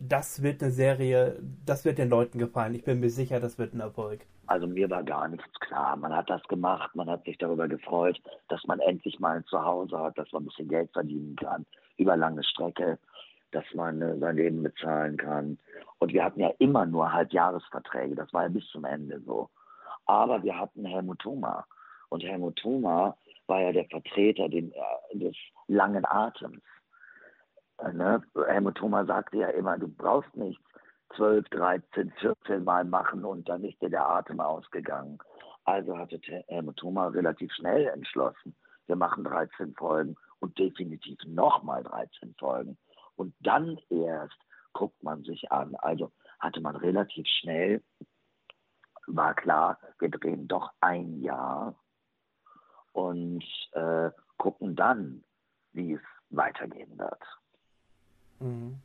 das wird eine Serie, das wird den Leuten gefallen. Ich bin mir sicher, das wird ein Erfolg. Also mir war gar nichts klar. Man hat das gemacht, man hat sich darüber gefreut, dass man endlich mal ein Zuhause hat, dass man ein bisschen Geld verdienen kann über lange Strecke, dass man äh, sein Leben bezahlen kann. Und wir hatten ja immer nur Halbjahresverträge, das war ja bis zum Ende so. Aber wir hatten Helmut Thoma. Und Helmut Thoma war ja der Vertreter den, äh, des langen Atems. Ne? Helmut Thoma sagte ja immer, du brauchst nichts 12, 13, 14 Mal machen und dann ist dir der Atem ausgegangen. Also hatte Helmut Thoma relativ schnell entschlossen, wir machen 13 Folgen und definitiv nochmal 13 Folgen. Und dann erst guckt man sich an. Also hatte man relativ schnell, war klar, wir drehen doch ein Jahr und äh, gucken dann, wie es weitergehen wird. Mhm.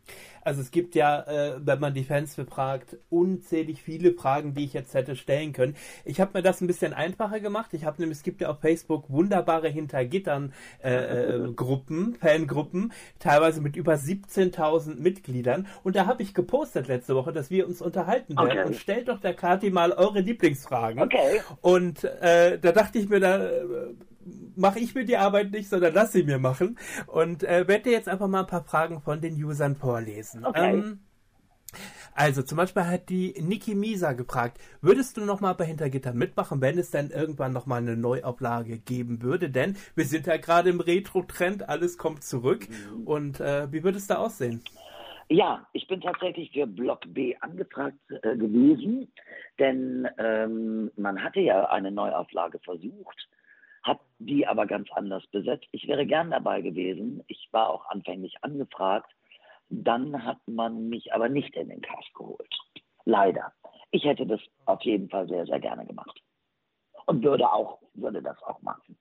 Also es gibt ja, äh, wenn man die Fans befragt, unzählig viele Fragen, die ich jetzt hätte stellen können. Ich habe mir das ein bisschen einfacher gemacht. Ich habe nämlich, es gibt ja auf Facebook wunderbare Hintergittern äh, äh, Gruppen, Fangruppen, teilweise mit über 17.000 Mitgliedern. Und da habe ich gepostet letzte Woche, dass wir uns unterhalten werden. Okay. Und stellt doch der Kati mal eure Lieblingsfragen. Okay. Und äh, da dachte ich mir, da äh, mache ich mir die Arbeit nicht, sondern lass sie mir machen. Und äh, werde dir jetzt einfach mal ein paar Fragen von den Usern vorlesen. Okay. Ähm, also zum Beispiel hat die Niki Misa gefragt, würdest du nochmal bei Hintergitter mitmachen, wenn es dann irgendwann nochmal eine Neuauflage geben würde? Denn wir sind ja gerade im Retro-Trend, alles kommt zurück. Mhm. Und äh, wie würde es da aussehen? Ja, ich bin tatsächlich für Block B angefragt äh, gewesen, denn ähm, man hatte ja eine Neuauflage versucht die aber ganz anders besetzt. Ich wäre gern dabei gewesen. Ich war auch anfänglich angefragt. Dann hat man mich aber nicht in den Cast geholt. Leider. Ich hätte das auf jeden Fall sehr, sehr gerne gemacht. Und würde auch, würde das auch machen.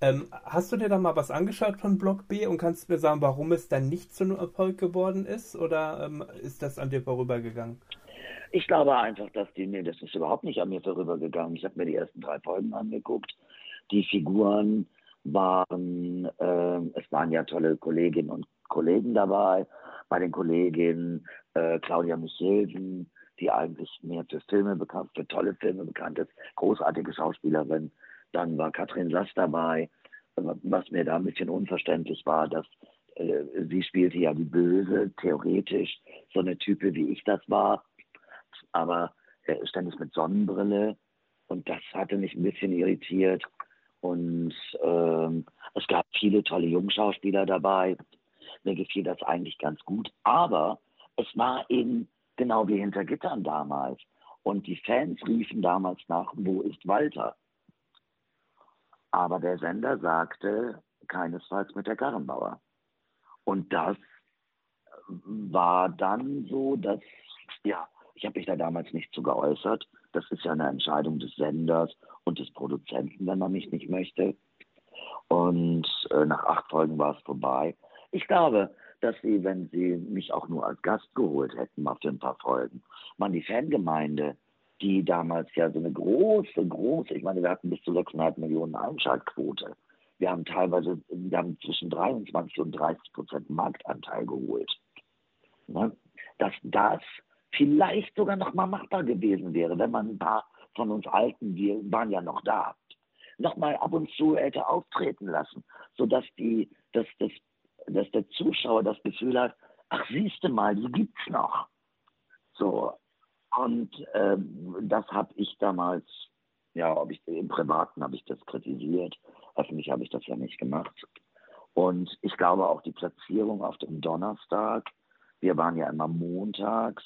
Ähm, hast du dir da mal was angeschaut von Block B und kannst mir sagen, warum es dann nicht zu einem Erfolg geworden ist? Oder ähm, ist das an dir vorübergegangen? Ich glaube einfach, dass die, nee, das ist überhaupt nicht an mir vorübergegangen. Ich habe mir die ersten drei Folgen angeguckt die Figuren waren, äh, es waren ja tolle Kolleginnen und Kollegen dabei. Bei den Kolleginnen äh, Claudia Michelsen, die eigentlich mehr für Filme bekannt, für tolle Filme bekannt ist, großartige Schauspielerin. Dann war Katrin Sass dabei, was mir da ein bisschen unverständlich war, dass äh, sie spielte ja die Böse, theoretisch, so eine Type wie ich das war, aber äh, ständig mit Sonnenbrille. Und das hatte mich ein bisschen irritiert. Und ähm, es gab viele tolle Jungschauspieler dabei. Mir gefiel das eigentlich ganz gut. Aber es war eben genau wie hinter Gittern damals. Und die Fans riefen damals nach, wo ist Walter? Aber der Sender sagte keinesfalls mit der Karrenbauer. Und das war dann so, dass, ja, ich habe mich da damals nicht zu geäußert. Das ist ja eine Entscheidung des Senders und des Produzenten, wenn man mich nicht möchte. Und äh, nach acht Folgen war es vorbei. Ich glaube, dass sie, wenn sie mich auch nur als Gast geholt hätten, mal für ein paar Folgen, man die Fangemeinde, die damals ja so eine große, große, ich meine, wir hatten bis zu 6,5 Millionen Einschaltquote. Wir haben teilweise, wir haben zwischen 23 und 30 Prozent Marktanteil geholt. Ne? Dass das vielleicht sogar noch mal machbar gewesen wäre, wenn man ein paar von uns Alten, wir waren ja noch da, noch mal ab und zu hätte auftreten lassen, sodass die, dass, dass, dass der Zuschauer das Gefühl hat, ach siehste mal, die gibt's noch. So. Und ähm, das habe ich damals, ja, ob ich im Privaten habe ich das kritisiert, öffentlich habe ich das ja nicht gemacht. Und ich glaube auch die Platzierung auf dem Donnerstag, wir waren ja immer montags,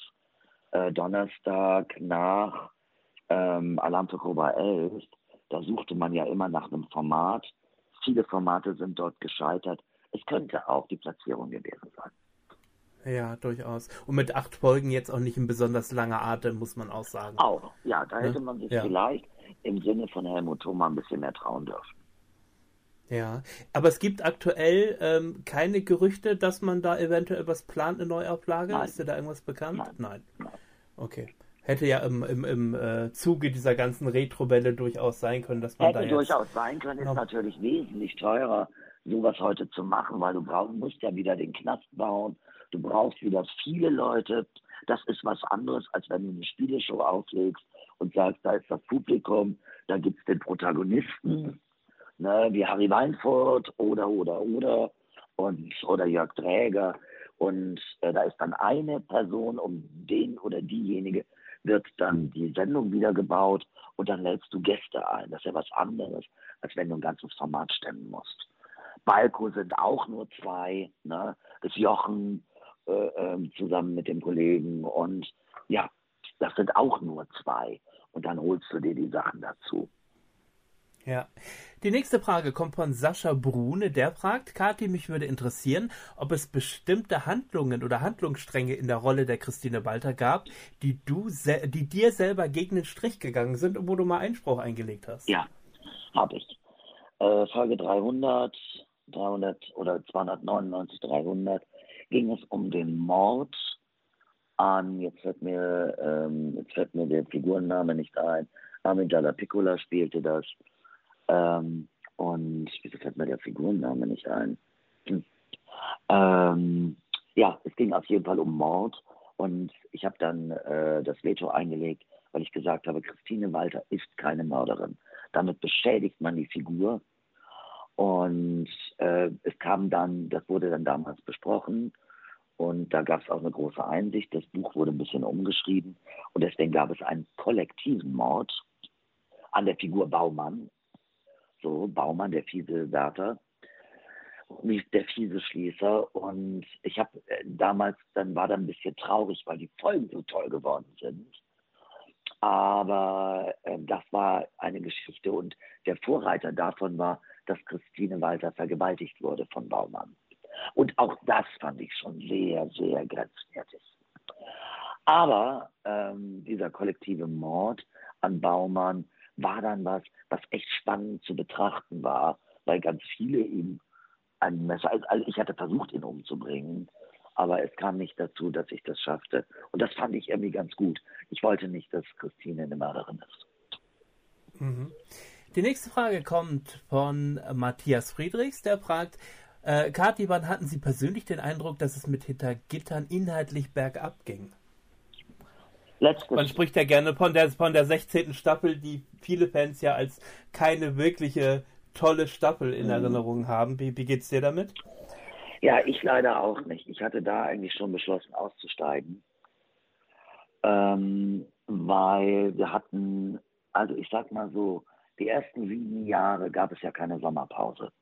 äh, Donnerstag nach ähm, Alarm für Cobra 11, da suchte man ja immer nach einem Format. Viele Formate sind dort gescheitert. Es könnte auch die Platzierung gewesen sein. Ja, durchaus. Und mit acht Folgen jetzt auch nicht ein besonders langer Atem, muss man auch sagen. Auch, ja, da hätte Ne? man sich Ja. vielleicht im Sinne von Helmut Thoma ein bisschen mehr trauen dürfen. Ja, aber es gibt aktuell ähm, keine Gerüchte, dass man da eventuell was plant, eine Neuauflage? Nein. Ist dir da irgendwas bekannt? Nein. Nein. Okay. Hätte ja im, im, im äh, Zuge dieser ganzen Retro-Welle durchaus sein können, dass man Hätte da jetzt... durchaus sein können, ist Ja. natürlich wesentlich teurer, sowas heute zu machen, weil du brauch, musst ja wieder den Knast bauen, du brauchst wieder viele Leute. Das ist was anderes, als wenn du eine Spieleshow auflegst und sagst, da ist das Publikum, da gibt es den Protagonisten, ne, wie Harry Weinfurt oder, oder, oder, und, oder Jörg Träger. Und äh, da ist dann eine Person, um den oder diejenige wird dann die Sendung wieder gebaut und dann lädst du Gäste ein. Das ist ja was anderes, als wenn du ein ganzes Format stemmen musst. Balko sind auch nur zwei, ne? Das Jochen äh, ähm, zusammen mit dem Kollegen und ja, das sind auch nur zwei. Und dann holst du dir die Sachen dazu. Ja. Die nächste Frage kommt von Sascha Brune, der fragt, Kathi, mich würde interessieren, ob es bestimmte Handlungen oder Handlungsstränge in der Rolle der Christine Walter gab, die du, die dir selber gegen den Strich gegangen sind und wo du mal Einspruch eingelegt hast. Ja, habe ich. Äh, Folge 300, 300 oder 299, 300 ging es um den Mord an, jetzt fällt mir, ähm, jetzt fällt mir der Figurenname nicht ein, Amidala Piccola spielte das. Ähm, und wieso fällt mir der Figurenname nicht ein? Hm. Ähm, ja, es ging auf jeden Fall um Mord und ich habe dann äh, das Veto eingelegt, weil ich gesagt habe, Christine Walter ist keine Mörderin. Damit beschädigt man die Figur. Und äh, es kam dann, das wurde dann damals besprochen und da gab es auch eine große Einsicht. Das Buch wurde ein bisschen umgeschrieben und deswegen gab es einen kollektiven Mord an der Figur Baumann. So, Baumann, der fiese Wärter, der fiese Schließer. Und ich habe äh, damals, dann war dann ein bisschen traurig, weil die Folgen so toll geworden sind. Aber äh, das war eine Geschichte und der Vorreiter davon war, dass Christine Walter vergewaltigt wurde von Baumann. Und auch das fand ich schon sehr, sehr grenzwertig. Aber ähm, dieser kollektive Mord an Baumann war dann was, was echt spannend zu betrachten war, weil ganz viele ihm ein Messer, also also ich hatte versucht, ihn umzubringen, aber es kam nicht dazu, dass ich das schaffte. Und das fand ich irgendwie ganz gut. Ich wollte nicht, dass Christine eine Mörderin ist. Mhm. Die nächste Frage kommt von Matthias Friedrichs, der fragt, äh, Kathi, wann hatten Sie persönlich den Eindruck, dass es mit Hinter Gittern inhaltlich bergab ging? Letztes, Man spricht ja gerne von der, von der 16. Staffel, die viele Fans ja als keine wirkliche tolle Staffel in Erinnerung haben. Wie, wie geht's dir damit? Ja, ich leider auch nicht. Ich hatte da eigentlich schon beschlossen auszusteigen, ähm, weil wir hatten, also ich sag mal so, die ersten sieben Jahre gab es ja keine Sommerpause.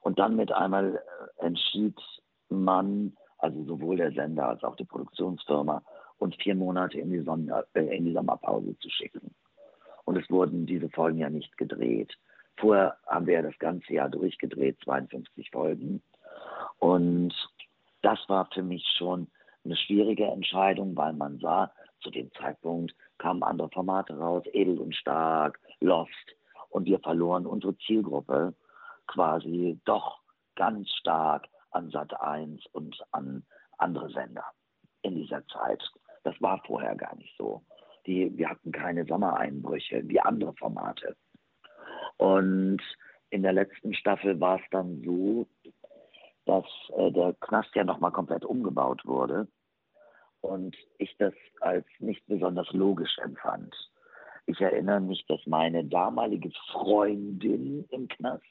Und dann mit einmal äh, entschied man, also sowohl der Sender als auch die Produktionsfirma, uns vier Monate in die, Sonder, äh, in die Sommerpause zu schicken. Und es wurden diese Folgen ja nicht gedreht. Vorher haben wir ja das ganze Jahr durchgedreht, 52 Folgen. Und das war für mich schon eine schwierige Entscheidung, weil man sah, zu dem Zeitpunkt kamen andere Formate raus, Edel und Stark, Lost. Und wir verloren unsere Zielgruppe quasi doch ganz stark an Sat 1 und an andere Sender in dieser Zeit. Das war vorher gar nicht so. Die, wir hatten keine Sommereinbrüche wie andere Formate. Und in der letzten Staffel war es dann so, dass äh, der Knast ja nochmal komplett umgebaut wurde und ich das als nicht besonders logisch empfand. Ich erinnere mich, dass meine damalige Freundin im Knast,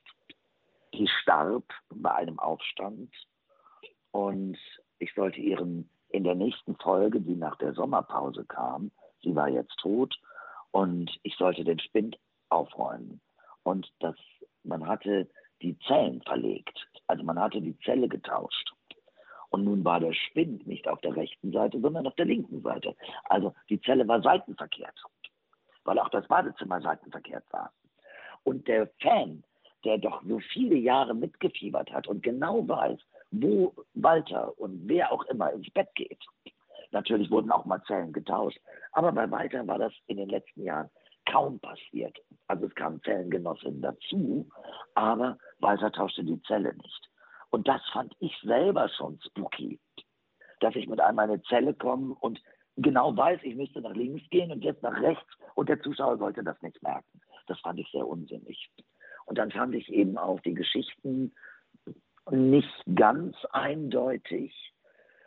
die starb bei einem Aufstand und ich sollte ihren in der nächsten Folge, die nach der Sommerpause kam, sie war jetzt tot und ich sollte den Spind aufräumen. Und das, man hatte die Zellen verlegt. Also man hatte die Zelle getauscht. Und nun war der Spind nicht auf der rechten Seite, sondern auf der linken Seite. Also die Zelle war seitenverkehrt, weil auch das Badezimmer seitenverkehrt war. Und der Fan, der doch so viele Jahre mitgefiebert hat und genau weiß, wo Walter und wer auch immer ins Bett geht. Natürlich wurden auch mal Zellen getauscht, aber bei Walter war das in den letzten Jahren kaum passiert. Also es kamen Zellengenossinnen dazu, aber Walter tauschte die Zelle nicht. Und das fand ich selber schon spooky, dass ich mit einmal in eine Zelle komme und genau weiß, ich müsste nach links gehen und jetzt nach rechts und der Zuschauer sollte das nicht merken. Das fand ich sehr unsinnig. Und dann fand ich eben auch die Geschichten nicht ganz eindeutig.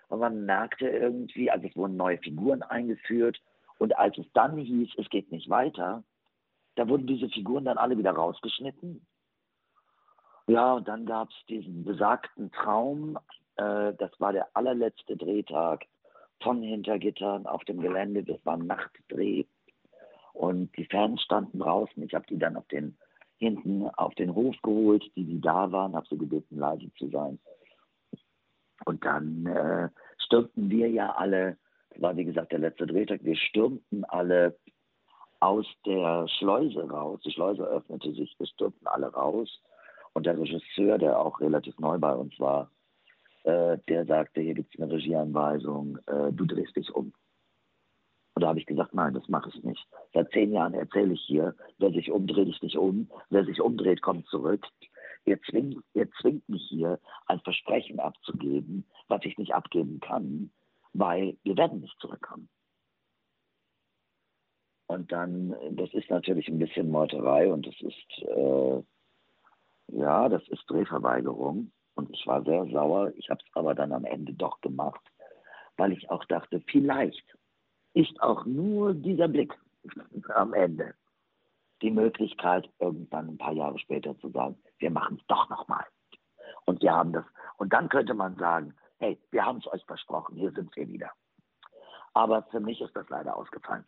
Und man merkte irgendwie, also es wurden neue Figuren eingeführt und als es dann hieß, es geht nicht weiter, da wurden diese Figuren dann alle wieder rausgeschnitten. Ja, und dann gab es diesen besagten Traum, äh, das war der allerletzte Drehtag von Hintergittern auf dem Gelände, das war ein Nachtdreh. Und die Fans standen draußen, ich habe die dann auf den hinten auf den Hof geholt, die, die da waren, habe sie gebeten, leise zu sein. Und dann äh, stürmten wir ja alle, das war wie gesagt der letzte Drehtag, wir stürmten alle aus der Schleuse raus. Die Schleuse öffnete sich, wir stürmten alle raus. Und der Regisseur, der auch relativ neu bei uns war, äh, der sagte, hier gibt es eine Regieanweisung, äh, du drehst dich um. Und da habe ich gesagt, nein, das mache ich nicht. Seit zehn Jahren erzähle ich hier, wer sich umdreht, ist nicht um. Wer sich umdreht, kommt zurück. Ihr zwingt, ihr zwingt mich hier, ein Versprechen abzugeben, was ich nicht abgeben kann, weil wir werden nicht zurückkommen. Und dann, das ist natürlich ein bisschen Meuterei und das ist, äh, ja, das ist Drehverweigerung. Und ich war sehr sauer. Ich habe es aber dann am Ende doch gemacht, weil ich auch dachte, vielleicht ist auch nur dieser Blick am Ende die Möglichkeit, irgendwann ein paar Jahre später zu sagen, wir machen es doch nochmal. Und wir haben das. Und dann könnte man sagen, hey, wir haben es euch versprochen, hier sind wir wieder. Aber für mich ist das leider ausgefallen.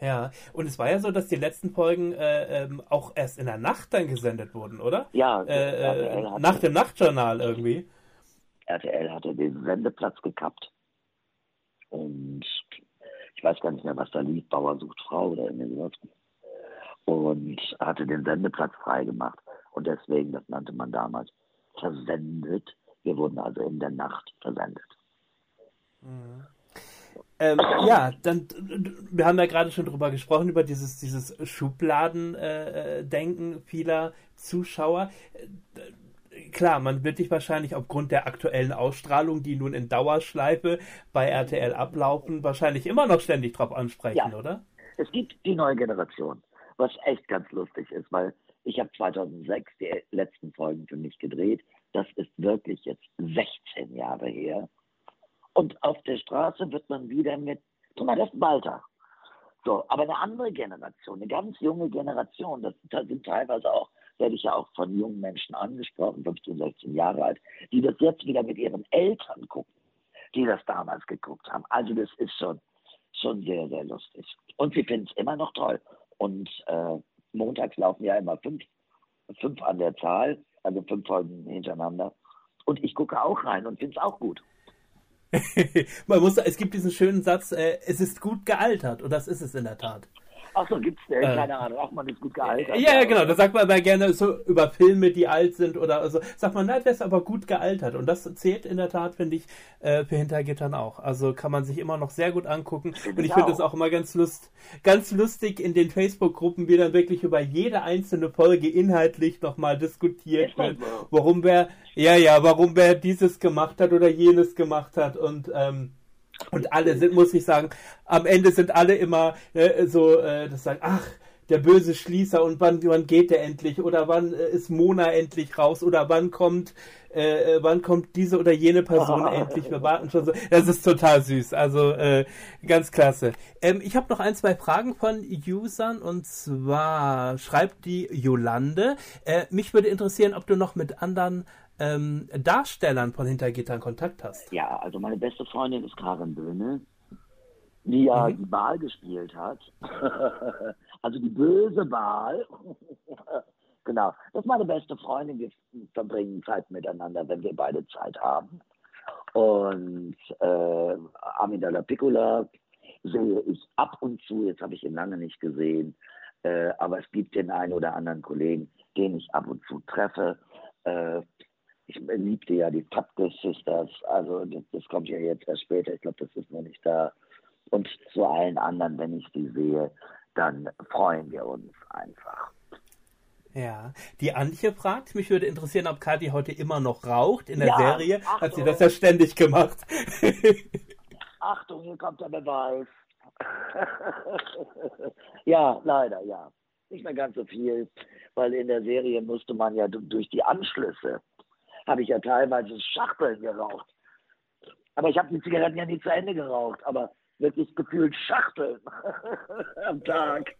Ja, und es war ja so, dass die letzten Folgen äh, ähm, auch erst in der Nacht dann gesendet wurden, oder? Ja, äh, äh, nach dem Nachtjournal irgendwie. RTL hatte den Sendeplatz gekappt und ich weiß gar nicht mehr, was da lief, Bauer sucht Frau oder irgendwie sowas. Und hatte den Sendeplatz freigemacht. Und deswegen, das nannte man damals, versendet. Wir wurden also in der Nacht versendet. Mhm. Ähm, ja, dann, wir haben ja gerade schon drüber gesprochen, über dieses, dieses Schubladen-Denken äh, vieler Zuschauer klar, man wird dich wahrscheinlich aufgrund der aktuellen Ausstrahlung, die nun in Dauerschleife bei RTL ablaufen, wahrscheinlich immer noch ständig drauf ansprechen, Ja. oder? Es gibt die neue Generation, was echt ganz lustig ist, weil ich habe 2006 die letzten Folgen für mich gedreht. Das ist wirklich jetzt 16 Jahre her. Und auf der Straße wird man wieder mit, guck mal, das ist Walter. So, aber eine andere Generation, eine ganz junge Generation, das sind teilweise auch werde ich ja auch von jungen Menschen angesprochen, 15, 16 Jahre alt, die das jetzt wieder mit ihren Eltern gucken, die das damals geguckt haben. Also das ist schon, schon sehr, sehr lustig. Und sie finden es immer noch toll. Und äh, montags laufen ja immer fünf, fünf an der Zahl, also fünf Folgen hintereinander. Und ich gucke auch rein und finde es auch gut. Man muss, es gibt diesen schönen Satz, äh, es ist gut gealtert und das ist es in der Tat. Ach so, gibt's, äh, keine Ahnung, auch man ist gut gealtert. Ja, ja, genau. Da sagt man aber gerne so über Filme, die alt sind oder so. Sagt man, nein, der ist aber gut gealtert. Und das zählt in der Tat, finde ich, äh, für Hintergittern auch. Also kann man sich immer noch sehr gut angucken. Find Und ich finde es auch immer ganz lust, ganz lustig in den Facebook-Gruppen, wie dann wirklich über jede einzelne Folge inhaltlich nochmal diskutiert wird. Warum wer, ja, ja, warum wer dieses gemacht hat oder jenes gemacht hat. Und, ähm, und alle sind, muss ich sagen, am Ende sind alle immer äh, so, äh, das sagen, ach, der böse Schließer und wann, wann geht der endlich oder wann äh, ist Mona endlich raus oder wann kommt, äh, äh, wann kommt diese oder jene Person endlich? Wir warten schon so. Das ist total süß, also äh, ganz klasse. Ähm, ich habe noch ein, zwei Fragen von Usern und zwar schreibt die Jolande. Äh, mich würde interessieren, ob du noch mit anderen ähm, Darstellern von Hintergittern Kontakt hast. Ja, also meine beste Freundin ist Karin Böhne, die ja Mhm. die Wahl gespielt hat. also die böse Wahl. genau. Das ist meine beste Freundin. Wir verbringen Zeit miteinander, wenn wir beide Zeit haben. Und äh, Amidala Piccola sehe ich ab und zu, jetzt habe ich ihn lange nicht gesehen, äh, aber es gibt den einen oder anderen Kollegen, den ich ab und zu treffe. Äh, ich liebte ja die Tapke Sisters, also das, das kommt ja jetzt erst später, ich glaube, das ist noch nicht da. Und zu allen anderen, wenn ich sie sehe, dann freuen wir uns einfach. Ja, die Antje fragt, mich würde interessieren, ob Kathi heute immer noch raucht. In der Ja, Serie hat sie Achtung. das ja ständig gemacht. Achtung, hier kommt der Beweis. ja, leider, ja. Nicht mehr ganz so viel, weil in der Serie musste man ja du- durch die Anschlüsse, habe ich ja teilweise Schachteln geraucht. Aber ich habe die Zigaretten ja nie zu Ende geraucht, aber wirklich gefühlt Schachteln am Tag.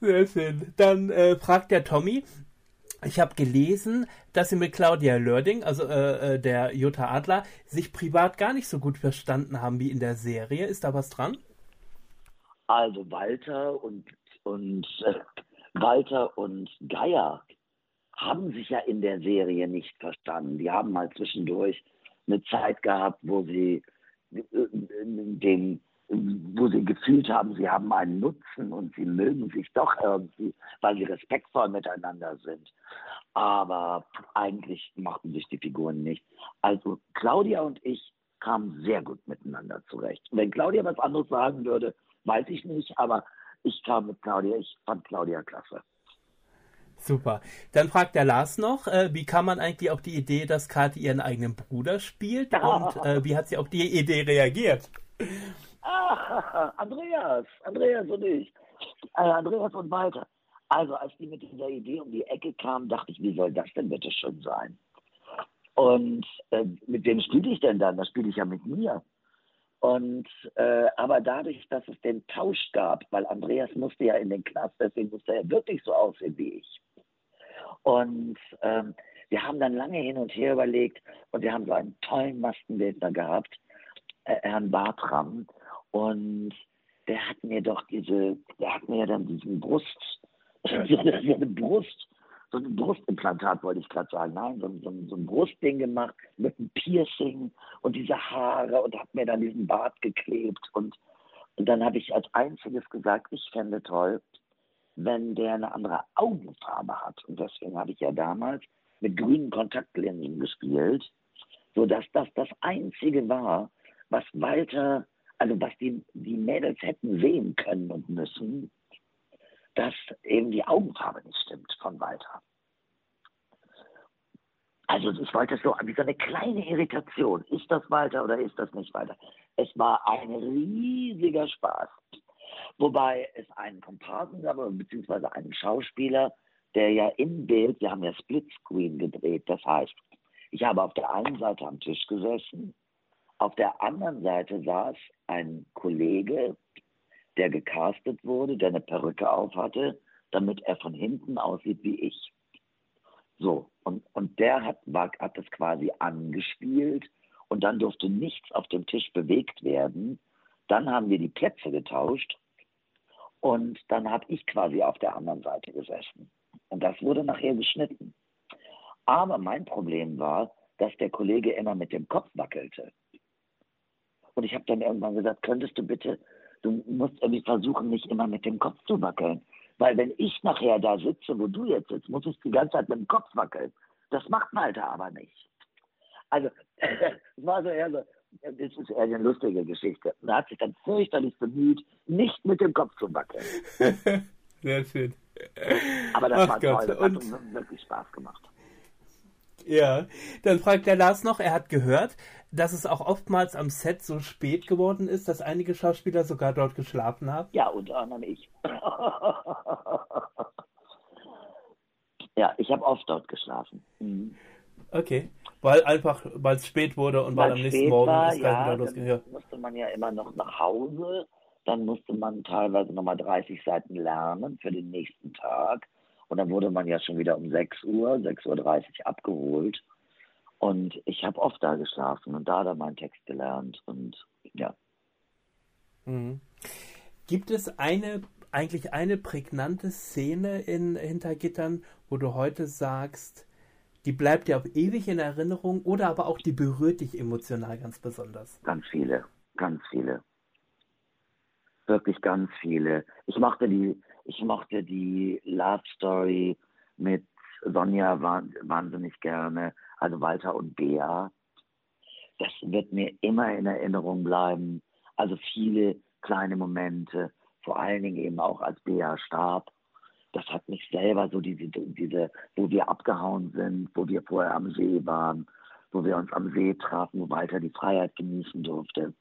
Sehr schön. Dann äh, fragt der Tommy, ich habe gelesen, dass sie mit Claudia Lörding, also äh, äh, der Jutta Adler, sich privat gar nicht so gut verstanden haben wie in der Serie. Ist da was dran? Also Walter und, und äh, Walter und Geier haben sich ja in der Serie nicht verstanden. Die haben mal zwischendurch eine Zeit gehabt, wo sie äh, den, wo sie gefühlt haben, sie haben einen Nutzen und sie mögen sich doch irgendwie, weil sie respektvoll miteinander sind. Aber eigentlich mochten sich die Figuren nicht. Also Claudia und ich kamen sehr gut miteinander zurecht. Wenn Claudia was anderes sagen würde, weiß ich nicht, aber ich kam mit Claudia, ich fand Claudia klasse. Super. Dann fragt der Lars noch, äh, wie kam man eigentlich auf die Idee, dass Kathi ihren eigenen Bruder spielt und äh, wie hat sie auf die Idee reagiert? Ah, Andreas, Andreas und ich. Äh, Andreas und Walter. Also, als die mit dieser Idee um die Ecke kamen, dachte ich, wie soll das denn bitte schon sein? Und äh, mit wem spiele ich denn dann? Das spiele ich ja mit mir. Und äh, aber dadurch, dass es den Tausch gab, weil Andreas musste ja in den Knast, deswegen musste er wirklich so aussehen wie ich. Und ähm, wir haben dann lange hin und her überlegt und wir haben so einen tollen Maskenbildner gehabt, äh, Herrn Bartram. Und der hat mir doch diese, der hat mir dann diesen Brust, so eine, Brust, so ein Brustimplantat wollte ich gerade sagen, nein, so, ein- so, so ein Brustding gemacht mit einem Piercing und diese Haare und hat mir dann diesen Bart geklebt und, und dann habe ich als einziges gesagt, ich fände toll, wenn der eine andere Augenfarbe hat. Und deswegen habe ich ja damals mit grünen Kontaktlinsen gespielt, sodass das das Einzige war, was Walter, also was die, die Mädels hätten sehen können und müssen, dass eben die Augenfarbe nicht stimmt von Walter. Also ich wollte so wie so eine kleine Irritation. Ist das Walter oder ist das nicht Walter? Es war ein riesiger Spaß. Wobei es einen Komparsen gab, beziehungsweise einen Schauspieler, der ja im Bild, wir haben ja Splitscreen gedreht, das heißt, ich habe auf der einen Seite am Tisch gesessen, auf der anderen Seite saß ein Kollege, der gecastet wurde, der eine Perücke auf hatte, damit er von hinten aussieht wie ich. So, und, und der hat, hat das quasi angespielt und dann durfte nichts auf dem Tisch bewegt werden. Dann haben wir die Plätze getauscht und dann habe ich quasi auf der anderen Seite gesessen. Und das wurde nachher geschnitten. Aber mein Problem war, dass der Kollege immer mit dem Kopf wackelte. Und ich habe dann irgendwann gesagt, könntest du bitte, du musst irgendwie versuchen, nicht immer mit dem Kopf zu wackeln. Weil wenn ich nachher da sitze, wo du jetzt sitzt, muss ich die ganze Zeit mit dem Kopf wackeln. Das macht Malte aber nicht. Also, es war so eher so, das ist eher eine lustige Geschichte. Und er hat sich dann fürchterlich bemüht, nicht mit dem Kopf zu wackeln. Sehr schön. Aber das Ach war Gott, toll, das und- hat wirklich Spaß gemacht. Ja, dann fragt der Lars noch, er hat gehört, dass es auch oftmals am Set so spät geworden ist, dass einige Schauspieler sogar dort geschlafen haben. Ja, unter anderem ich. ja, ich habe oft dort geschlafen. Mhm. Okay. Weil einfach, weil es spät wurde und weil, am nächsten Morgen war, ist ja, wieder losging. Ja. dann musste man ja immer noch nach Hause. Dann musste man teilweise nochmal 30 Seiten lernen für den nächsten Tag. Und dann wurde man ja schon wieder um 6 Uhr, 6.30 Uhr abgeholt. Und ich habe oft da geschlafen und da dann meinen Text gelernt und ja. Mhm. Gibt es eine, eigentlich eine prägnante Szene in Hintergittern, wo du heute sagst, die bleibt dir auf ewig in Erinnerung oder aber auch die berührt dich emotional ganz besonders? Ganz viele, ganz viele. Wirklich ganz viele. Ich mochte die, ich mochte die Love Story mit Sonja wahnsinnig gerne, also Walter und Bea. Das wird mir immer in Erinnerung bleiben. Also viele kleine Momente, vor allen Dingen eben auch als Bea starb. Das hat mich selber so diese, diese, wo wir abgehauen sind, wo wir vorher am See waren, wo wir uns am See trafen, wo Walter die Freiheit genießen durfte,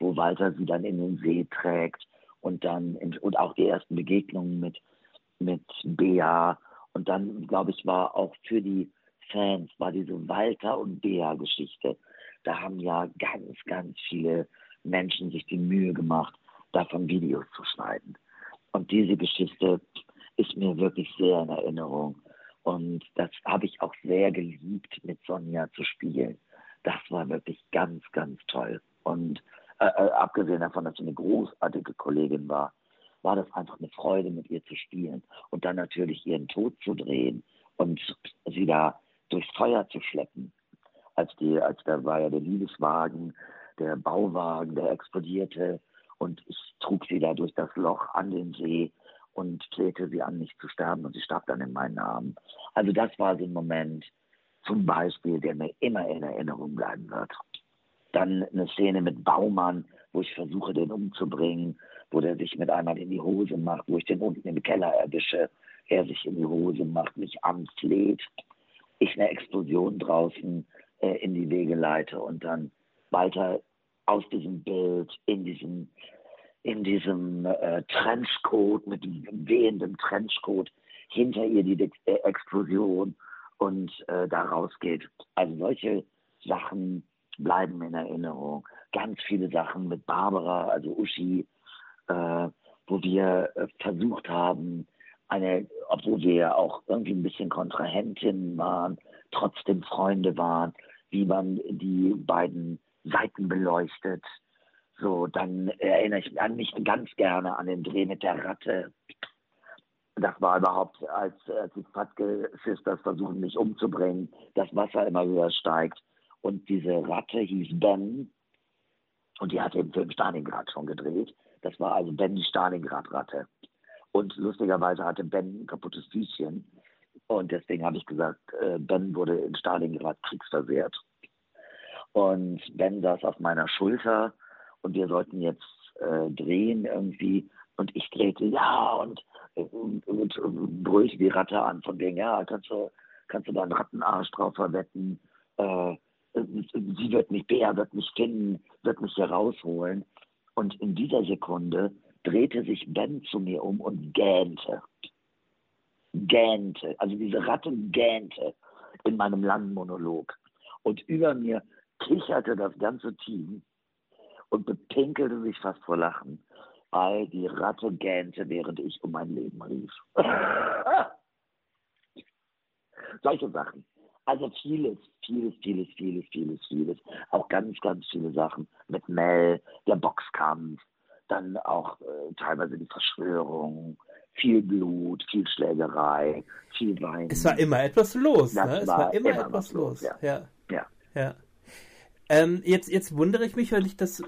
wo Walter sie dann in den See trägt und dann in, und auch die ersten Begegnungen mit mit Bea und dann glaube ich war auch für die Fans war diese Walter und Bea Geschichte. Da haben ja ganz ganz viele Menschen sich die Mühe gemacht, davon Videos zu schneiden. Und diese Geschichte ist mir wirklich sehr in Erinnerung. Und das habe ich auch sehr geliebt, mit Sonja zu spielen. Das war wirklich ganz, ganz toll. Und äh, äh, abgesehen davon, dass sie eine großartige Kollegin war, war das einfach eine Freude, mit ihr zu spielen. Und dann natürlich ihren Tod zu drehen und sie da durchs Feuer zu schleppen. Als die, als da war ja der Liebeswagen, der Bauwagen, der explodierte und ich trug sie da durch das Loch an den See und flehte sie an, nicht zu sterben und sie starb dann in meinen Armen. Also das war so ein Moment, zum Beispiel, der mir immer in Erinnerung bleiben wird. Dann eine Szene mit Baumann, wo ich versuche, den umzubringen, wo der sich mit einmal in die Hose macht, wo ich den unten im Keller erwische, er sich in die Hose macht, mich anfleht, ich eine Explosion draußen äh, in die Wege leite und dann weiter aus diesem Bild in diesem in diesem äh, Trenchcoat mit wehendem Trenchcoat hinter ihr die äh, Explosion und äh, da rausgeht. Also solche Sachen bleiben in Erinnerung. Ganz viele Sachen mit Barbara, also Uschi, äh, wo wir äh, versucht haben, eine, obwohl wir auch irgendwie ein bisschen Kontrahentinnen waren, trotzdem Freunde waren, wie man die beiden Seiten beleuchtet. So, dann erinnere ich mich ganz gerne an den Dreh mit der Ratte. Das war überhaupt, als, als die Fatke Sisters versuchen, mich umzubringen, das Wasser immer höher steigt. Und diese Ratte hieß Ben. Und die hat den Film Stalingrad schon gedreht. Das war also Ben die Stalingrad-Ratte. Und lustigerweise hatte Ben ein kaputtes Füßchen. Und deswegen habe ich gesagt, äh, Ben wurde in Stalingrad kriegsversehrt. Und Ben saß auf meiner Schulter und wir sollten jetzt äh, drehen irgendwie. Und ich drehte, ja, und, und, und, und brüllte die Ratte an, von wegen, ja, kannst du, kannst du da einen Rattenarsch drauf verwetten? Äh, sie wird mich, Bär wird mich finden, wird mich hier rausholen. Und in dieser Sekunde drehte sich Ben zu mir um und gähnte. Gähnte. Also diese Ratte gähnte in meinem langen Monolog. Und über mir kicherte das ganze Team und bepinkelte sich fast vor Lachen, weil die Ratte gähnte, während ich um mein Leben rief. Solche Sachen. Also vieles, vieles, vieles, vieles, vieles, vieles. Auch ganz, ganz viele Sachen mit Mel, der Boxkampf, dann auch äh, teilweise die Verschwörung, viel Blut, viel Schlägerei, viel Wein. Es war immer etwas los, ne? Es war immer, immer etwas los. los. Ja. ja. ja. ja. Ähm, jetzt, jetzt wundere ich mich, weil ich das äh,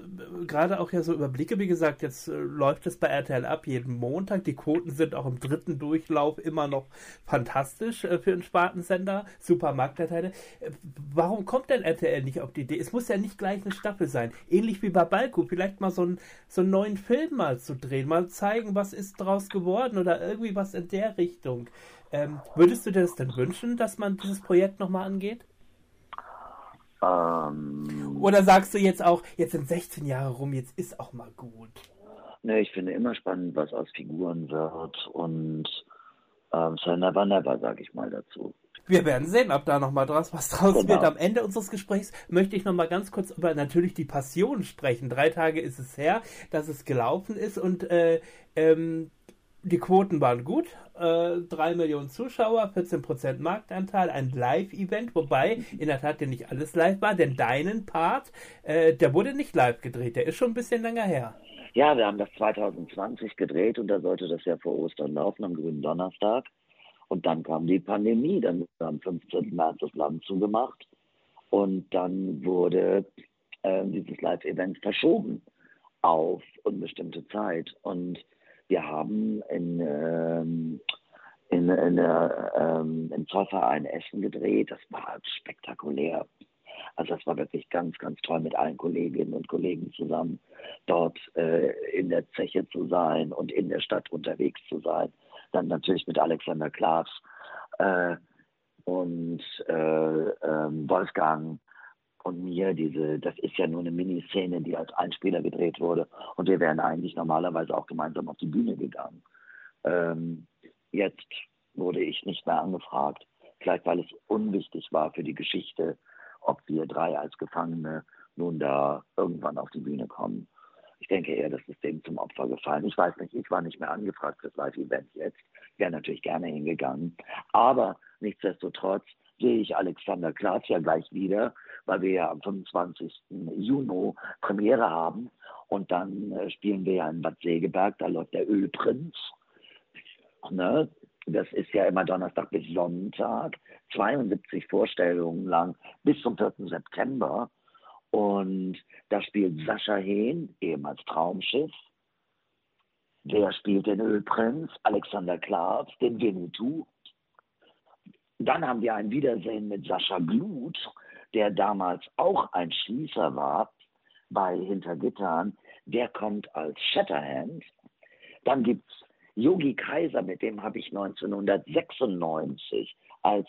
gerade auch ja so überblicke. Wie gesagt, jetzt äh, läuft es bei RTL ab jeden Montag. Die Quoten sind auch im dritten Durchlauf immer noch fantastisch äh, für einen Spartensender. Super Marktdatei. Äh, warum kommt denn RTL nicht auf die Idee? Es muss ja nicht gleich eine Staffel sein. Ähnlich wie bei Balko. Vielleicht mal so, ein, so einen neuen Film mal zu drehen. Mal zeigen, was ist draus geworden oder irgendwie was in der Richtung. Ähm, würdest du dir das denn wünschen, dass man dieses Projekt nochmal angeht? Ähm, Oder sagst du jetzt auch, jetzt sind 16 Jahre rum, jetzt ist auch mal gut? Ne, ich finde immer spannend, was aus Figuren wird und ähm, so never never, sag ich mal dazu. Wir werden sehen, ob da nochmal draus was draus genau. wird. Am Ende unseres Gesprächs möchte ich nochmal ganz kurz über natürlich die Passion sprechen. Drei Tage ist es her, dass es gelaufen ist und äh, ähm, die Quoten waren gut. äh, 3 Millionen Zuschauer, 14% Marktanteil, ein Live-Event, wobei in der Tat ja nicht alles live war, denn deinen Part, äh, der wurde nicht live gedreht, der ist schon ein bisschen länger her. Ja, wir haben das 2020 gedreht und da sollte das ja vor Ostern laufen, am grünen Donnerstag. Und dann kam die Pandemie, dann wurde am 15. März das Land zugemacht und dann wurde äh, dieses Live-Event verschoben auf unbestimmte Zeit. Und wir haben in, ähm, in, in, ähm, im Zollverein Essen gedreht. Das war spektakulär. Also das war wirklich ganz, ganz toll mit allen Kolleginnen und Kollegen zusammen, dort äh, in der Zeche zu sein und in der Stadt unterwegs zu sein. Dann natürlich mit Alexander Klaas äh, und äh, ähm, Wolfgang und mir diese, das ist ja nur eine Miniszene, die als Einspieler gedreht wurde und wir wären eigentlich normalerweise auch gemeinsam auf die Bühne gegangen. Ähm, jetzt wurde ich nicht mehr angefragt, vielleicht weil es unwichtig war für die Geschichte, ob wir drei als Gefangene nun da irgendwann auf die Bühne kommen. Ich denke eher, das ist dem zum Opfer gefallen. Ich weiß nicht, ich war nicht mehr angefragt für das Live-Event jetzt. Ich wäre natürlich gerne hingegangen. Aber nichtsdestotrotz sehe ich Alexander Klaas ja gleich wieder, weil wir ja am 25. Juni Premiere haben. Und dann äh, spielen wir ja in Bad Segeberg, da läuft der Ölprinz. Ne? Das ist ja immer Donnerstag bis Sonntag, 72 Vorstellungen lang bis zum 4. September. Und da spielt Sascha Hehn, ehemals Traumschiff. Der spielt den Ölprinz, Alexander Klaas, den Winnetou. Dann haben wir ein Wiedersehen mit Sascha Blut, der damals auch ein Schließer war bei Hintergittern. Der kommt als Shatterhand. Dann gibt es Yogi Kaiser, mit dem habe ich 1996 als,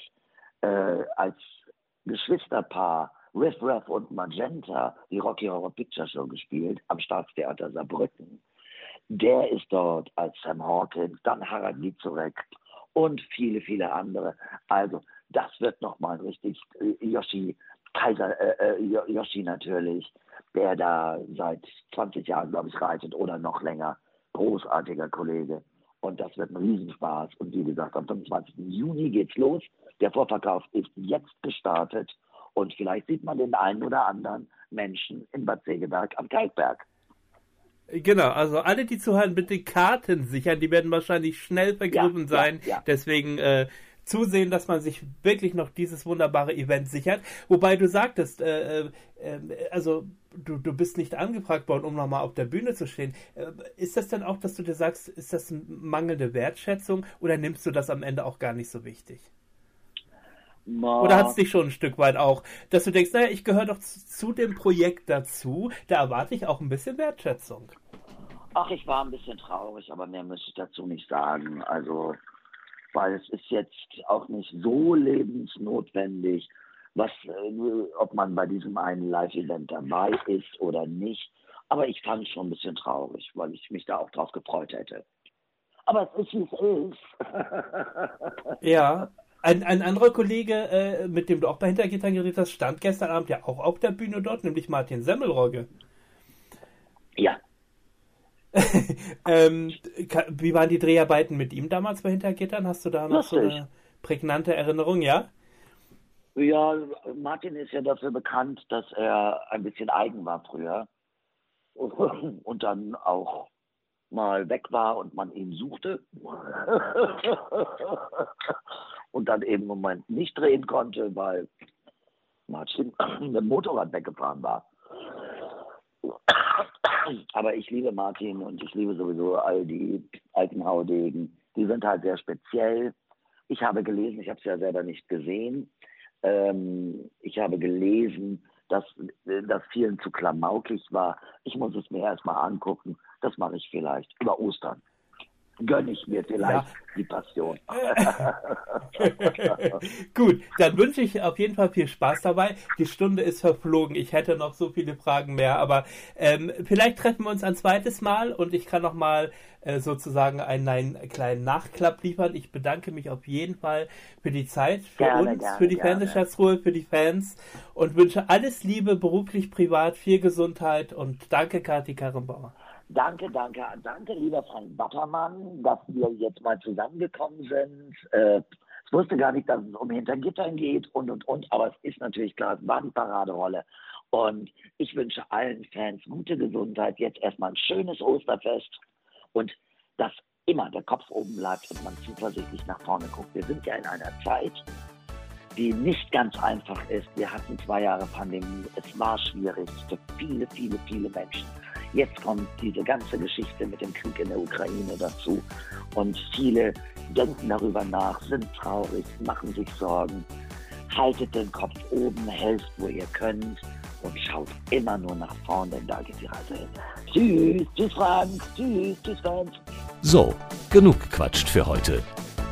äh, als Geschwisterpaar Riff Raff und Magenta die Rocky Horror Picture Show gespielt am Staatstheater Saarbrücken. Der ist dort als Sam Hawkins, dann Harald Gizurek und viele, viele andere. Also das wird nochmal richtig äh, Yoshi Kaiser, äh, äh Yoshi natürlich, der da seit 20 Jahren, glaube ich, reitet oder noch länger. Großartiger Kollege. Und das wird ein Riesenspaß. Und wie gesagt, am 25. Juni geht's los. Der Vorverkauf ist jetzt gestartet. Und vielleicht sieht man den einen oder anderen Menschen in Bad Segeberg am Kalkberg. Genau, also alle, die zuhören, bitte Karten sichern. Die werden wahrscheinlich schnell vergriffen ja, sein. Ja, ja. Deswegen äh, zusehen, dass man sich wirklich noch dieses wunderbare Event sichert. Wobei du sagtest, äh, äh, also du, du bist nicht angefragt worden, um nochmal auf der Bühne zu stehen. Äh, ist das denn auch, dass du dir sagst, ist das mangelnde Wertschätzung oder nimmst du das am Ende auch gar nicht so wichtig? Ma. Oder hat es dich schon ein Stück weit auch, dass du denkst, naja, ich gehöre doch zu, zu dem Projekt dazu, da erwarte ich auch ein bisschen Wertschätzung. Ach, ich war ein bisschen traurig, aber mehr müsste ich dazu nicht sagen. Also weil es ist jetzt auch nicht so lebensnotwendig, was, äh, ob man bei diesem einen Live-Event dabei ist oder nicht. Aber ich fand es schon ein bisschen traurig, weil ich mich da auch drauf gefreut hätte. Aber es ist, wie es ist. ja. Ein, ein anderer Kollege, äh, mit dem du auch bei Hintergittern geredet hast, stand gestern Abend ja auch auf der Bühne dort, nämlich Martin Semmelrogge. Ja, ähm, wie waren die Dreharbeiten mit ihm damals bei Hintergittern? Hast du da noch Lustig. so eine prägnante Erinnerung, ja? Ja, Martin ist ja dafür bekannt, dass er ein bisschen eigen war früher und dann auch mal weg war und man ihn suchte und dann eben im Moment nicht drehen konnte, weil Martin mit dem Motorrad weggefahren war. Aber ich liebe Martin und ich liebe sowieso all die alten Haudegen. Die sind halt sehr speziell. Ich habe gelesen, ich habe es ja selber nicht gesehen, ähm, ich habe gelesen, dass das vielen zu klamaukig war. Ich muss es mir erstmal angucken. Das mache ich vielleicht über Ostern gönne ich mir vielleicht ja. die Passion. Gut, dann wünsche ich auf jeden Fall viel Spaß dabei. Die Stunde ist verflogen. Ich hätte noch so viele Fragen mehr, aber ähm, vielleicht treffen wir uns ein zweites Mal und ich kann noch mal äh, sozusagen einen, einen, kleinen Nachklapp liefern. Ich bedanke mich auf jeden Fall für die Zeit, für gerne, uns, gerne, für die Fernsehschatzruhe, für die Fans und wünsche alles Liebe, beruflich, privat, viel Gesundheit und danke, Kathi Karrenbauer. Danke, danke, danke, lieber Frank Battermann, dass wir jetzt mal zusammengekommen sind. Äh, ich wusste gar nicht, dass es um Hintergittern geht und, und, und, aber es ist natürlich klar, es war die Paraderolle. Und ich wünsche allen Fans gute Gesundheit, jetzt erstmal ein schönes Osterfest und dass immer der Kopf oben bleibt und man zuversichtlich nach vorne guckt. Wir sind ja in einer Zeit, die nicht ganz einfach ist. Wir hatten zwei Jahre Pandemie. Es war schwierig für viele, viele, viele Menschen. Jetzt kommt diese ganze Geschichte mit dem Krieg in der Ukraine dazu. Und viele denken darüber nach, sind traurig, machen sich Sorgen. Haltet den Kopf oben, helft, wo ihr könnt und schaut immer nur nach vorn, denn da geht die Reise hin. Tschüss, tschüss Frank, tschüss, tschüss Fans. So, genug gequatscht für heute.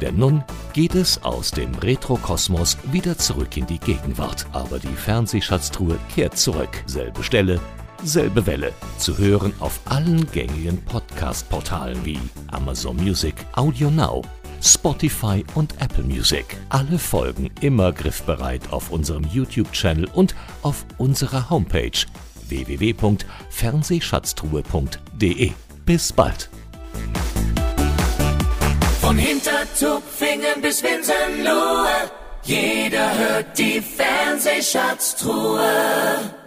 Denn nun geht es aus dem Retrokosmos wieder zurück in die Gegenwart. Aber die Fernsehschatztruhe kehrt zurück. Selbe Stelle, selbe Welle. Zu hören auf allen gängigen Podcast-Portalen wie Amazon Music, Audio Now, Spotify und Apple Music. Alle Folgen immer griffbereit auf unserem YouTube-Channel und auf unserer Homepage www.fernsehschatztruhe.de. Bis bald. Von Hintertupfingen bis Winsenlohe, jeder hört die Fernsehschatztruhe.